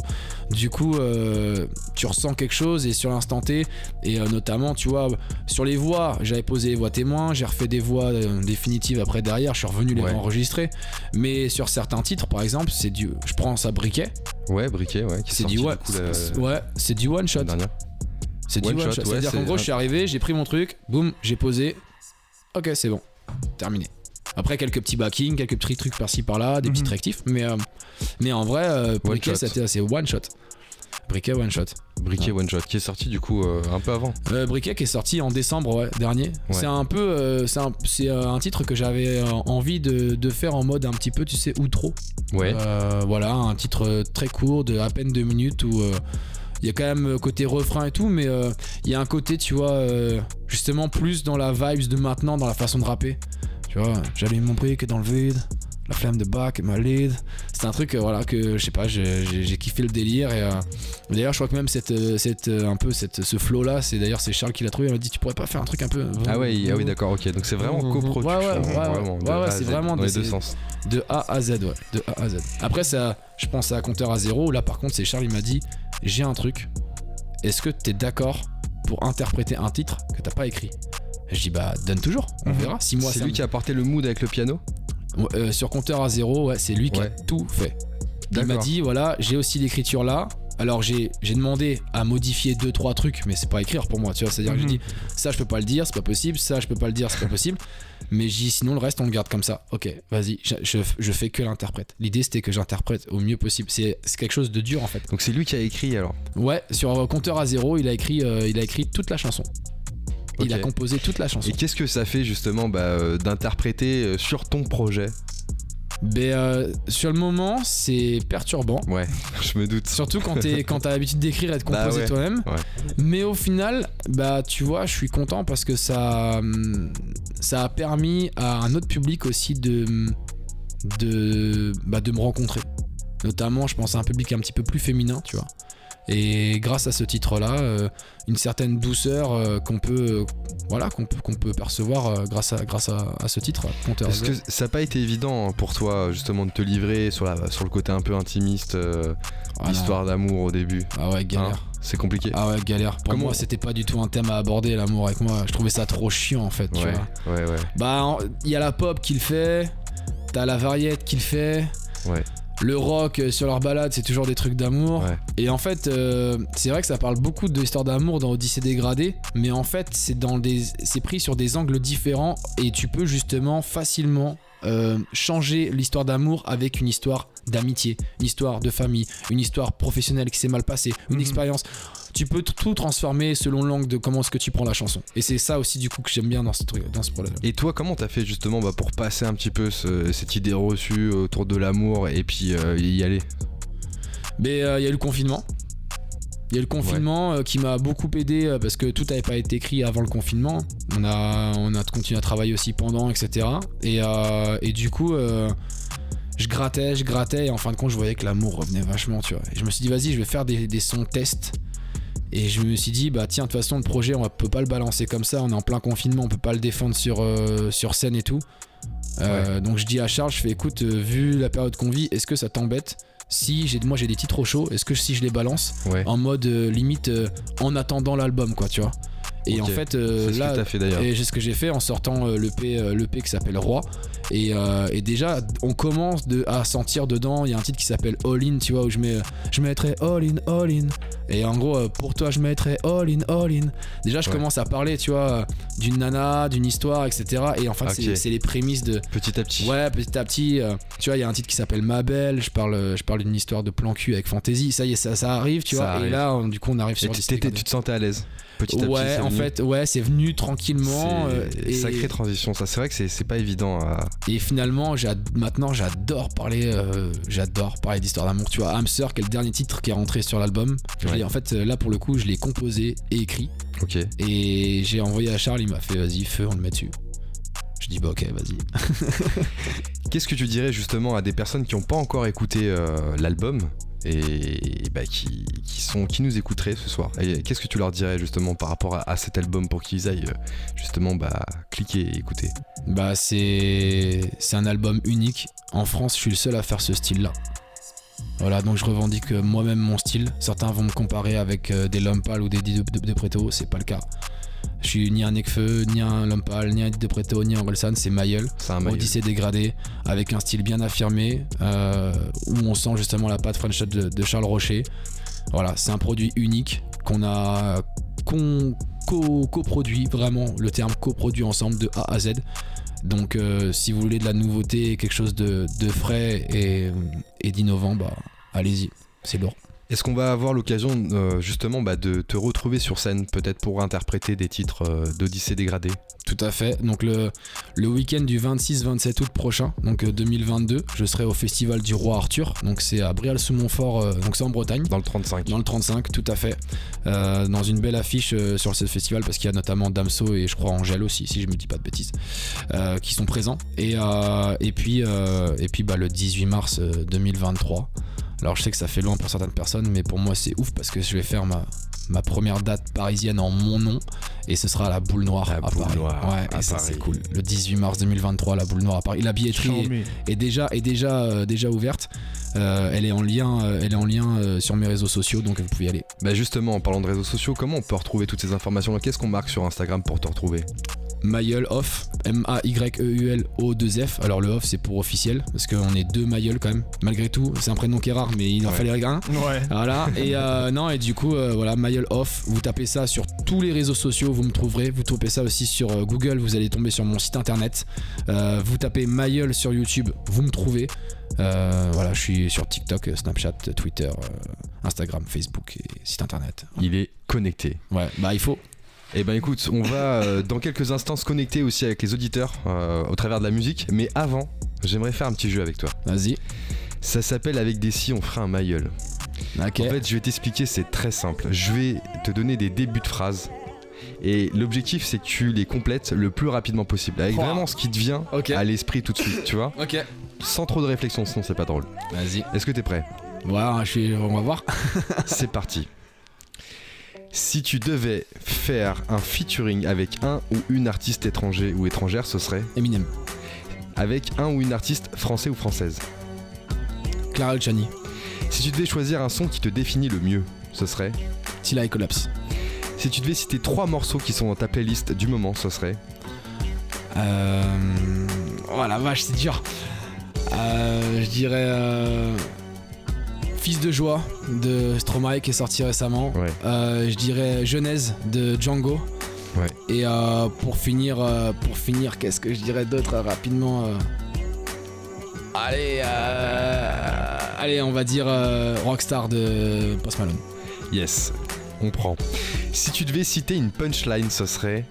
du coup, euh, tu ressens quelque chose et sur l'instant T, et euh, notamment, tu vois, sur les voix, j'avais posé les voix témoins, j'ai refait des voix euh, définitives après derrière, je suis revenu les Ouais. enregistrer. Mais sur certains titres, par exemple, c'est du. Je prends ça briquet. Ouais, briquet, ouais. C'est du one, la- ouais, c'est du one shot. C'est du one shot, shot. ouais, C'est-à-dire c'est qu'en gros, je suis arrivé, j'ai pris mon truc, boum, j'ai posé. Ok, c'est bon, terminé. Après quelques petits backings, quelques petits trucs par-ci par-là, des Mhm. petits rectifs, mais euh, mais en vrai, euh, briquet, shot. c'était assez one shot. Briquet one shot. Briquet One Shot, qui est sorti du coup euh, un peu avant. Euh, Briquet qui est sorti en décembre ouais, dernier. C'est un peu, euh, c'est un, c'est, un titre que j'avais envie de, de faire en mode un petit peu, tu sais, outro. Ouais. Euh, voilà, un titre très court de à peine deux minutes où euh, il y a quand même côté refrain et tout, mais euh, il y a un côté, tu vois, euh, justement plus dans la vibes de maintenant, dans la façon de rapper. Tu vois, j'allume mon brick dans le vide, la flamme de bac, ma lead. C'est un truc, euh, voilà, que je sais pas, j'ai- kiffé le délire et euh, d'ailleurs, je crois que même cette, euh, cette, un peu cette, ce flow là, c'est d'ailleurs c'est Charles qui l'a trouvé. Il m'a dit, tu pourrais pas faire un truc un peu. Ah ouais, ah oui d'accord, ok. Donc c'est vraiment Ouais, coproduction. ouais, ouais, vraiment, ouais, ouais, à c'est vraiment dans les des- deux sens. De A à Z, ouais. De A à Z. Après, ça, je pense à compteur à zéro. Là, par contre, c'est Charles, il m'a dit J'ai un truc. Est-ce que t'es d'accord pour interpréter un titre que t'as pas écrit? Je dis Bah, donne toujours. On Mhm. verra. Si moi, C'est lui qui a apporté le mood avec le piano euh, sur compteur à zéro, ouais, c'est lui qui a tout fait. Il m'a dit Voilà, j'ai aussi l'écriture là. Alors, j'ai demandé à modifier deux, trois trucs, mais c'est pas écrire pour moi, tu vois. C'est-à-dire que Mhm. j'ai dit Ça, je peux pas le dire, c'est pas possible. Ça, je peux pas le dire, c'est pas possible. Mais j'ai dit sinon le reste on le garde comme ça. Ok, vas-y, je, je, je fais que l'interprète. L'idée c'était que j'interprète au mieux possible. C'est c'est quelque chose de dur en fait. Donc c'est lui qui a écrit alors. Ouais, sur euh, compteur à zéro, il a écrit, euh, il a écrit toute la chanson. Il a composé toute la chanson. Et qu'est-ce que ça fait justement bah, euh, d'interpréter euh, sur ton projet Mais euh, sur le moment, c'est perturbant. Ouais, je me doute. Surtout quand t'es- quand t'as l'habitude d'écrire et de Bah composer ouais, toi-même. ouais. Mais au final, bah tu vois, je suis content parce que ça, hum, ça a permis à un autre public aussi de, de, bah, de me rencontrer. Notamment, je pense à un public un petit peu plus féminin, tu vois. Et grâce à ce titre-là, euh, une certaine douceur euh, qu'on peut, voilà, qu'on peut, qu'on peut percevoir euh, grâce à, grâce à, à ce titre, Est-ce que ça n'a pas été évident pour toi justement de te livrer sur, la, sur le côté un peu intimiste, non. l'histoire d'amour au début? Ah ouais, galère. Hein C'est compliqué. Ah ouais, galère. Pour Comment- moi, c'était pas du tout un thème à aborder, l'amour avec moi. Je trouvais ça trop chiant en fait, tu ouais, vois. ouais, ouais. Bah, il y a la pop qui le fait, t'as la variette qui le fait. Ouais. Le rock euh, sur leur balade, c'est toujours des trucs d'amour. Ouais. Et en fait, euh, c'est vrai que ça parle beaucoup de l'histoire d'amour dans Odyssée dégradée, mais en fait, c'est dans des, c'est pris sur des angles différents et tu peux justement facilement euh, changer l'histoire d'amour avec une histoire d'amitié, une histoire de famille, une histoire professionnelle qui s'est mal passée, une Mhm. expérience. tu peux tout transformer selon l'angle de comment est-ce que tu prends la chanson. Et c'est ça aussi du coup que j'aime bien dans ce truc, dans ce projet. Et toi, comment t'as fait justement bah, pour passer un petit peu ce- cette idée reçue autour de l'amour et puis euh, y aller? Mais euh, il y a eu le confinement. Il y a le confinement euh, qui m'a beaucoup aidé euh, parce que tout n'avait pas été écrit avant le confinement. On a, on a continué à travailler aussi pendant, etc. Et, euh, et du coup, euh, je grattais, je grattais et en fin de compte, je voyais que l'amour revenait vachement, tu vois. Et je me suis dit, vas-y, je vais faire des, des sons tests. Et je me suis dit, bah tiens, de toute façon, le projet, on peut pas le balancer comme ça. On est en plein confinement, on peut pas le défendre sur, euh, sur scène et tout. Donc je dis à Charles, je fais, écoute, vu la période qu'on vit, est-ce que ça t'embête si j'ai, moi j'ai des titres au chaud, est-ce que si je les balance Ouais. en mode euh, limite euh, en attendant l'album, quoi, tu vois Et en fait, euh, là, c'est ce que j'ai fait en sortant euh, l'EP l'EP qui s'appelle Roi. Et, et déjà, on commence de, à sentir dedans. Il y a un titre qui s'appelle All In, tu vois, où je mets, je All In, All In. Et en gros, euh, pour toi, je mettrai All In, All In. Déjà, je Ouais. commence à parler, tu vois, euh, d'une nana, d'une histoire, etc. Et en fait, c'est- les prémices de. Petit à petit. Ouais, petit à petit, euh, tu vois, il y a un titre qui s'appelle Ma Belle. Je parle, je parle d'une histoire de plan cul avec fantasy. Ça y est, ça, ça arrive, tu Ça vois. arrive. Et là, on- du coup, on arrive Et sur Channel. tu te sentais à l'aise Petit à petit. Ouais, en venu. fait, ouais, c'est venu tranquillement. euh, et, sacrée transition, ça. C'est vrai que c'est pas évident à. et finalement, maintenant, j'adore parler, euh, j'adore parler d'histoire d'amour. Tu vois, Hamster, qui est le dernier titre qui est rentré sur l'album? Je En fait, là, pour le coup, je l'ai composé et écrit. Ok. Et j'ai envoyé à Charles, il m'a fait, vas-y, feu, on le met dessus. Je dis, bah ok, vas-y. Qu'est-ce que tu dirais justement à des personnes qui n'ont pas encore écouté euh, l'album et bah, qui, qui sont, qui nous écouteraient ce soir? Et Qu'est-ce que tu leur dirais justement par rapport à, à cet album pour qu'ils aillent euh, justement bah, cliquer et écouter? Bah, c'est c'est un album unique. En France, je suis le seul à faire ce style-là. Voilà, donc je revendique euh, moi-même mon style. Certains vont me comparer avec euh, des Lompal ou des Didi de, de, de Preto, c'est pas le cas. Je suis ni un Nekfeu, ni un Lompal, ni un Didi de Preto, ni un Orelsan, c'est un maillot. Odyssée dégradé, avec un style bien affirmé, euh, où on sent justement la patte French de, de Charles Rocher. Voilà, c'est un produit unique qu'on a qu'on co- coproduit, vraiment, le terme coproduit ensemble de A à Z. Donc euh, si vous voulez de la nouveauté, quelque chose de, frais et, et d'innovant, bah allez-y, c'est lourd. Est-ce qu'on va avoir l'occasion euh, justement bah, de te retrouver sur scène peut-être pour interpréter des titres euh, d'Odyssée dégradée? Tout à fait. Donc le, le week-end du 26-27 août prochain, donc euh, 2022, je serai au festival du Roi Arthur. Donc c'est à Brial-sous-Montfort, euh, donc c'est en Bretagne. dans le 35 Dans le 35, tout à fait. Euh, dans une belle affiche euh, sur ce festival, parce qu'il y a notamment Damso et je crois Angèle aussi, si je me dis pas de bêtises, euh, qui sont présents. Et, euh, et puis, euh, et puis bah, le 18 mars euh, 2023. Alors je sais que ça fait loin pour certaines personnes, mais pour moi c'est ouf parce que je vais faire ma, ma première date parisienne en mon nom et ce sera à la boule noire La à Boule Paris. Noire ouais, à et ça Paris. c'est cool. Le 18 mars 2023, la boule noire à Paris. La billetterie est, est déjà est déjà euh, déjà ouverte. Euh, elle est en lien euh, elle est en lien euh, sur mes réseaux sociaux donc vous pouvez y aller. Bah justement en parlant de réseaux sociaux, comment on peut retrouver toutes ces informations Qu'est-ce qu'on marque sur Instagram pour te retrouver? Mayol Off, M-A-Y-E-U-L-O-2-F. Alors le Off c'est pour officiel, parce qu'on est deux Mayol quand même. Malgré tout, c'est un prénom qui est rare, mais il en Ouais. fallait un. Ouais. Voilà, et euh, non, et du coup, euh, voilà, Mayol Off, vous tapez ça sur tous les réseaux sociaux, vous me trouverez. Vous tapez ça aussi sur euh, Google, vous allez tomber sur mon site internet. Euh, vous tapez Mayol sur YouTube, vous me trouvez. Euh, voilà, je suis sur TikTok, Snapchat, Twitter, euh, Instagram, Facebook et site internet. Il est connecté. Ouais, bah il faut. Eh ben écoute, on va euh, dans quelques instants se connecter aussi avec les auditeurs euh, au travers de la musique, mais avant, j'aimerais faire un petit jeu avec toi. Vas-y. Ça s'appelle avec des si on fera un mailleul. Ok. En fait, je vais t'expliquer, c'est très simple. Je vais te donner des débuts de phrases. Et l'objectif, c'est que tu les complètes le plus rapidement possible. Avec vraiment ce qui te vient à l'esprit tout de suite, tu vois Ok. Sans trop de réflexion, sinon c'est pas drôle. Vas-y. Est-ce que t'es prêt? Je suis. On va voir. C'est parti. Si tu devais faire un featuring avec un ou une artiste étranger ou étrangère, ce serait Eminem. avec un ou une artiste français ou française. Clara Luciani. Si tu devais choisir un son qui te définit le mieux, ce serait Tila et Collapse. Si tu devais citer trois morceaux qui sont dans ta playlist du moment, ce serait Euh... Oh la vache, c'est dur. Euh, je dirais. euh, Fils de joie de Stromae qui est sorti récemment. Ouais. Euh, je dirais Genèse de Django. Ouais. Et euh, pour finir, euh, pour finir, qu'est-ce que je dirais d'autre rapidement Allez, allez, on va dire Rockstar de Post Malone. Yes. On prend. Si tu devais citer une punchline, ce serait.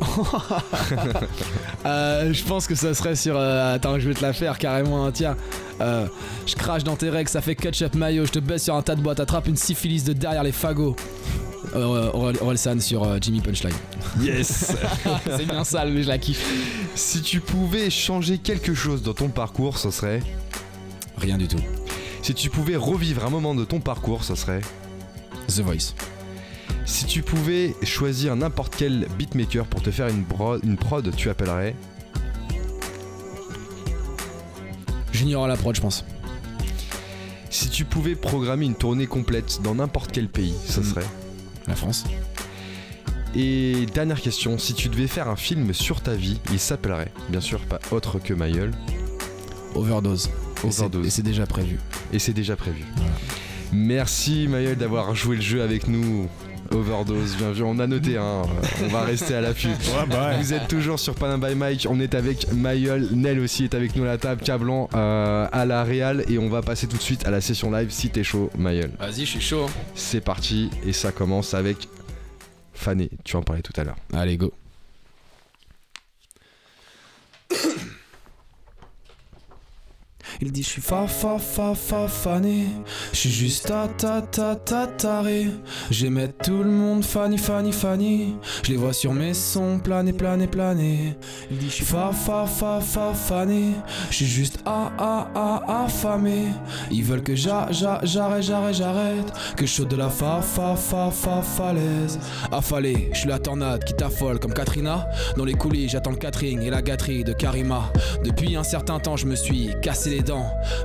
Euh, je pense que ça serait sur. euh, attends, je vais te la faire carrément. hein, tiens, Euh, je crache dans tes règles, ça fait ketchup mayo. Je te baisse sur un tas de boîtes, attrape une syphilis de derrière les fagots. Orelsan sur Jimmy Punchline. Yes C'est bien sale, mais je la kiffe. Si tu pouvais changer quelque chose dans ton parcours, ce serait. Rien du tout. Si tu pouvais revivre un moment de ton parcours, ce serait. The Voice. Si tu pouvais choisir n'importe quel beatmaker pour te faire une, bro- une prod, tu appellerais. Junior à la prod, je pense. Si tu pouvais programmer une tournée complète dans n'importe quel pays, ce Mm. serait. La France. Et dernière question, si tu devais faire un film sur ta vie, il s'appellerait, bien sûr, pas autre que Mayol, Overdose. Overdose. Et c'est déjà prévu. et c'est déjà prévu. Merci Mayol d'avoir joué le jeu avec nous. Overdose, bien vu, on a noté, hein. on va rester à l'affût. Ouais, bah ouais. Vous êtes toujours sur Panam by Mike, on est avec Mayol, Nel aussi est avec nous à la table, Cablan euh, à la Réal et on va passer tout de suite à la session live si t'es chaud Mayol. Vas-y, je suis chaud. C'est parti et ça commence avec Fané, tu en parlais tout à l'heure. Allez, go. Il dit je suis fa fa fa fa fané Je suis juste ta ta ta ta taré. J'aimais tout le monde Fanny Fanny Fanny Je les vois sur mes sons planer planer planer. Il dit je suis fa fa fa fa fané Je suis juste a a a affamé. Ils veulent que j'a j'a j'arrête j'arrête j'arrête. Que je de la fa fa fa fa falaise. Affalé, je suis la tornade qui t'affole comme Katrina. Dans les coulisses j'attends le catering et la gâterie de Karima. Depuis un certain temps je me suis cassé les dents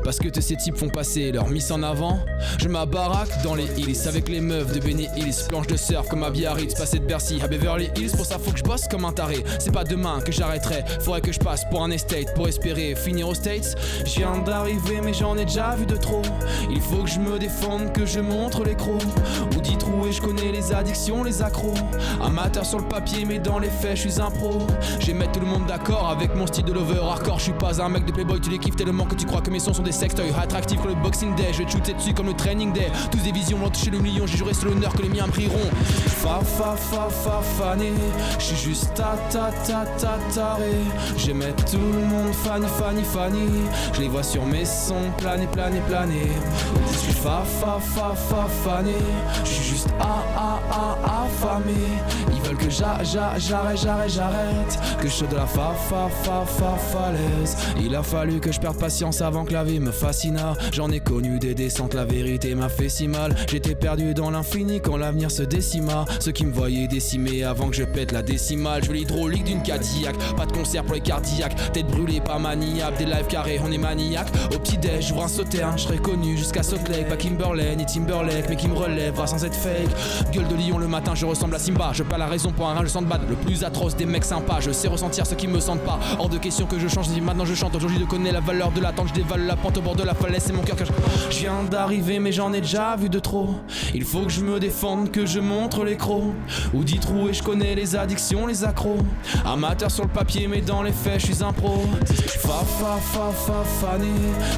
Parce que tous ces types font passer leur miss en avant. Je m'abaraque dans les hills avec les meufs de Benny Hills. Planche de surf comme à Biarritz, passé de Bercy à Beverly Hills. Pour ça faut que je bosse comme un taré. C'est pas demain que j'arrêterai. Faudrait que je passe pour un estate pour espérer finir aux States. Je viens d'arriver mais j'en ai déjà vu de trop. Il faut que je me défende, que je montre les crocs. Ou dit troué, je connais les addictions, les accros. Amateur sur le papier mais dans les faits je suis un pro. J'ai mettre tout le monde d'accord avec mon style de lover hardcore. Je suis pas un mec de playboy, tu les kiffes tellement que tu crois que mes sons sont des sextoys. Attractifs comme le boxing day, je shooter dessus comme le training day. Tous des visions vont toucher le million, j'ai juré sur l'honneur que les miens prieront Fa fa fa fa fané, je suis juste ta ta ta ta taré. J'aimais tout le monde Fanny Fanny Fanny Je les vois sur mes sons planer planer planer. Je suis fa fa fa fa fané. Je suis juste a a a affamé Ils veulent que j'a j'a j'arrête j'arrête j'arrête. Que je de la fa fa fa fa falaise. Il a fallu que je perde patience avant que la vie me fascina. J'en ai connu des descentes, la vérité m'a fait si mal. J'étais perdu dans l'infini quand l'avenir se décima. Ceux qui me voyaient décimer avant que je pète la décimale. Je veux l'hydraulique d'une Cadillac, pas de concert pour les cardiaques. Tête brûlée, pas maniable, des lives carrés, on est maniaque. Au petit déj, j'ouvre un sauterne, je connu jusqu'à Salt Lake Pas Kimberley ni Timberlake, mais qui me relèvera sans être fake. Gueule de lion le matin, je ressemble à Simba. Je pas la raison pour un rein, je sens de bad Le plus atroce des mecs sympas, je sais ressentir ceux qui me sentent pas. Hors de question que je change, dis maintenant je chante Aujourd'hui je connais la valeur de l'attente, je dévale la pente au bord de la falaise C'est mon cœur que je... Viens d'arriver mais j'en ai déjà vu de trop. Il faut que je me défende, que je montre les crocs. Ou dit trou et je connais les addictions, les accros. Amateur sur le papier mais dans les faits je suis un pro. Fa fa fa fa fané.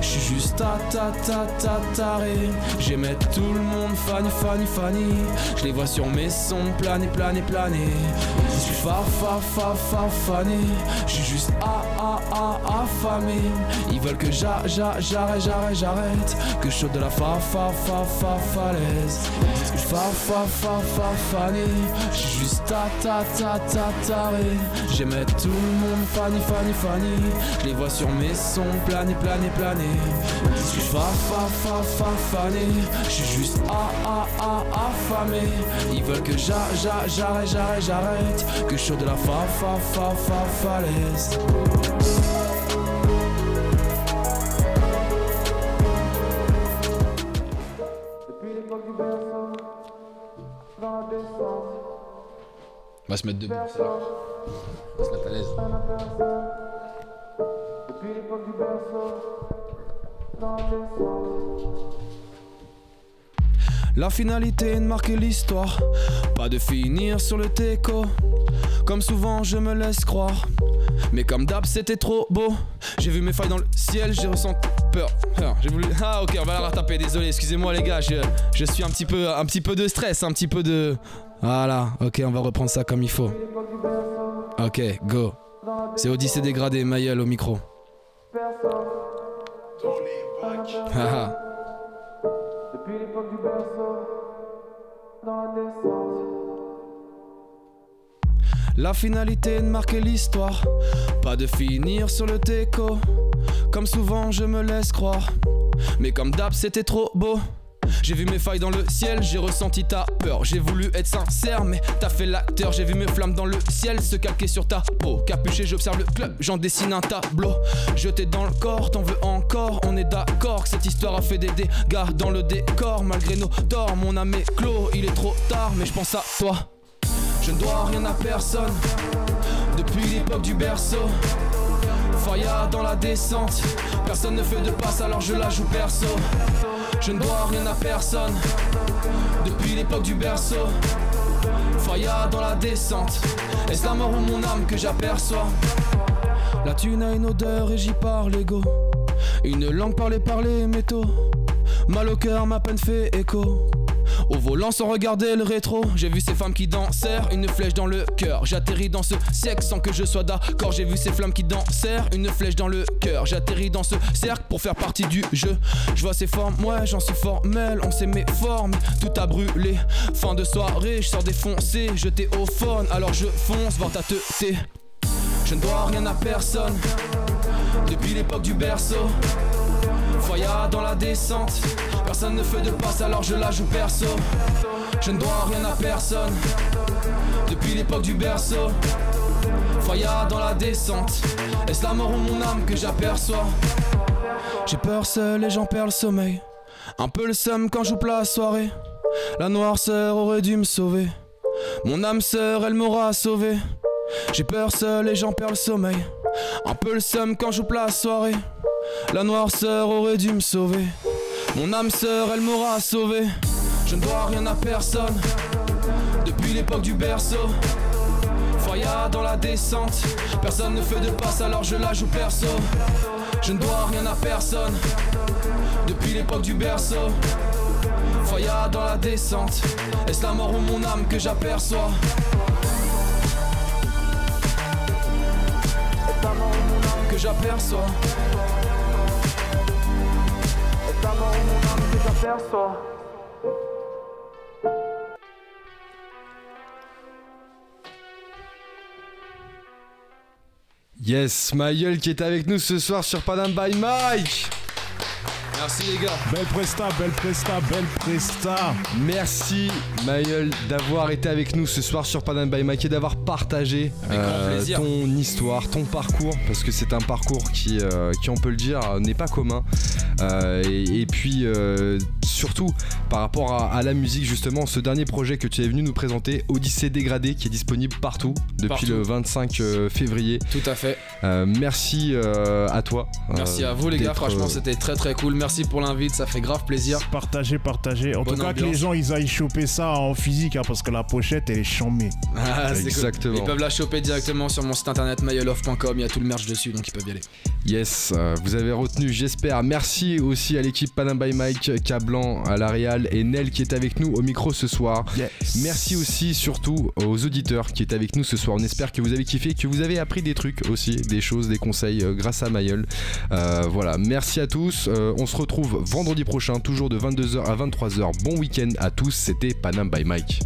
Je suis juste ta ta ta ta taré. J'aimais tout le monde Fanny Fanny Fanny Je les vois sur mes sons planer planer planer Je suis fa fa fa fa fané. Je suis juste a a a affamé. Ils veulent que j'arrête j'arrête j'arrête Que je de la fa fa fa fa falaise Fa fa fa fa fané Je suis juste ta ta ta ta taré J'aimais tout le monde Fanny Fanny Fanny Je les vois sur mes sons planer planer planer suis fa fa fa fa fané Je suis juste a a a affamé Ils veulent que j'a j'a j'arrête j'arrête j'arrête Que je de la fa fa fa fa falaise On va se mettre debout. On va se mettre à l'aise. La finalité est de marquer l'histoire, pas de finir sur le teco. Comme souvent je me laisse croire, mais comme d'hab c'était trop beau. J'ai vu mes failles dans le ciel, j'ai ressenti peur. peur. J'ai voulu. Ah ok, on va la rattraper. Désolé, excusez-moi les gars. Je, je suis un petit peu, un petit peu de stress, un petit peu de. Voilà. Ok, on va reprendre ça comme il faut. Ok, go. C'est Odyssée dégradé, Mayel au micro. Haha. La descente. La finalité de marquer l'histoire, pas de finir sur le déco. Comme souvent, je me laisse croire, mais comme d'hab, c'était trop beau. J'ai vu mes failles dans le ciel, j'ai ressenti ta peur. J'ai voulu être sincère, mais t'as fait l'acteur. J'ai vu mes flammes dans le ciel se calquer sur ta peau. Capuché, j'observe le club, j'en dessine un tableau. Jeté dans le corps, t'en veux encore. On est d'accord que cette histoire a fait des dégâts dans le décor. Malgré nos torts, mon âme est clos. Il est trop tard, mais je pense à toi. Je ne dois rien à personne depuis l'époque du berceau. Faya dans la descente, personne ne fait de passe alors je la joue perso. Je ne dois rien à personne depuis l'époque du berceau. Faya dans la descente, est-ce la mort ou mon âme que j'aperçois La thune a une odeur et j'y parle ego. Une langue parlée par les métaux. Mal au cœur, ma peine fait écho. Au volant sans regarder le rétro, j'ai vu ces femmes qui dansèrent, une flèche dans le cœur. J'atterris dans ce siècle sans que je sois d'accord. J'ai vu ces flammes qui dansèrent, une flèche dans le cœur. J'atterris dans ce cercle pour faire partie du jeu. Je vois ces formes, ouais, j'en suis formel. On sait mes formes, tout a brûlé. Fin de soirée, je sors défoncé, jeté au phone, alors je fonce voir ta teuté. Je ne dois rien à personne depuis l'époque du berceau. Foya dans la descente, personne ne fait de passe alors je la joue perso. Je ne dois rien à personne depuis l'époque du berceau. Foya dans la descente, est-ce la mort ou mon âme que j'aperçois? J'ai peur seul et j'en perds le sommeil. Un peu le seum quand j'ouvre la soirée. La noirceur aurait dû me sauver. Mon âme sœur, elle m'aura sauvé. J'ai peur seul et j'en perds le sommeil. Un peu le seum quand j'ouvre la soirée. La noirceur aurait dû me sauver. Mon âme sœur, elle m'aura sauvé. Je ne dois rien à personne depuis l'époque du berceau. Foya dans la descente, personne ne fait de passe alors je la joue perso. Je ne dois rien à personne depuis l'époque du berceau. Foya dans la descente, est-ce la mort ou mon âme que j'aperçois? Que j'aperçois? J'aperçois Yes, Maïeul qui est avec nous ce soir sur Panam by Mike. Merci les gars. Belle presta, belle presta, belle presta. Merci Maïeul d'avoir été avec nous ce soir sur Panam by Mike et d'avoir partagé euh, Avec grand plaisir. ton histoire, ton parcours, parce que c'est un parcours qui, euh, qui on peut le dire, n'est pas commun. Euh, et, et puis euh, surtout par rapport à, à la musique justement, ce dernier projet que tu es venu nous présenter, Odyssée dégradée, qui est disponible partout depuis Partout. le 25 euh, février. Tout à fait. Euh, merci euh, à toi. Merci euh, à vous les gars, franchement c'était très très cool. Merci pour l'invite, ça fait grave plaisir. Partagez, partagez. En Bonne tout cas, que les ambiance. gens ils aillent choper ça en physique hein, parce que la pochette elle est chambée. Ah, c'est cool. Exactement. Ils peuvent la choper directement sur mon site internet myolof.com, il y a tout le merch dessus donc ils peuvent y aller. Yes, euh, vous avez retenu, j'espère. Merci aussi à l'équipe Panam by Mike, Cablan, à l'Arial et Nel qui est avec nous au micro ce soir. Yes. Merci aussi surtout aux auditeurs qui est avec nous ce soir. On espère que vous avez kiffé, que vous avez appris des trucs aussi, des choses, des conseils euh, grâce à Mayol. Euh, voilà, merci à tous. Euh, on se retrouve vendredi prochain, toujours de 22h à 23h. Bon week-end à tous, c'était Panam by Mike.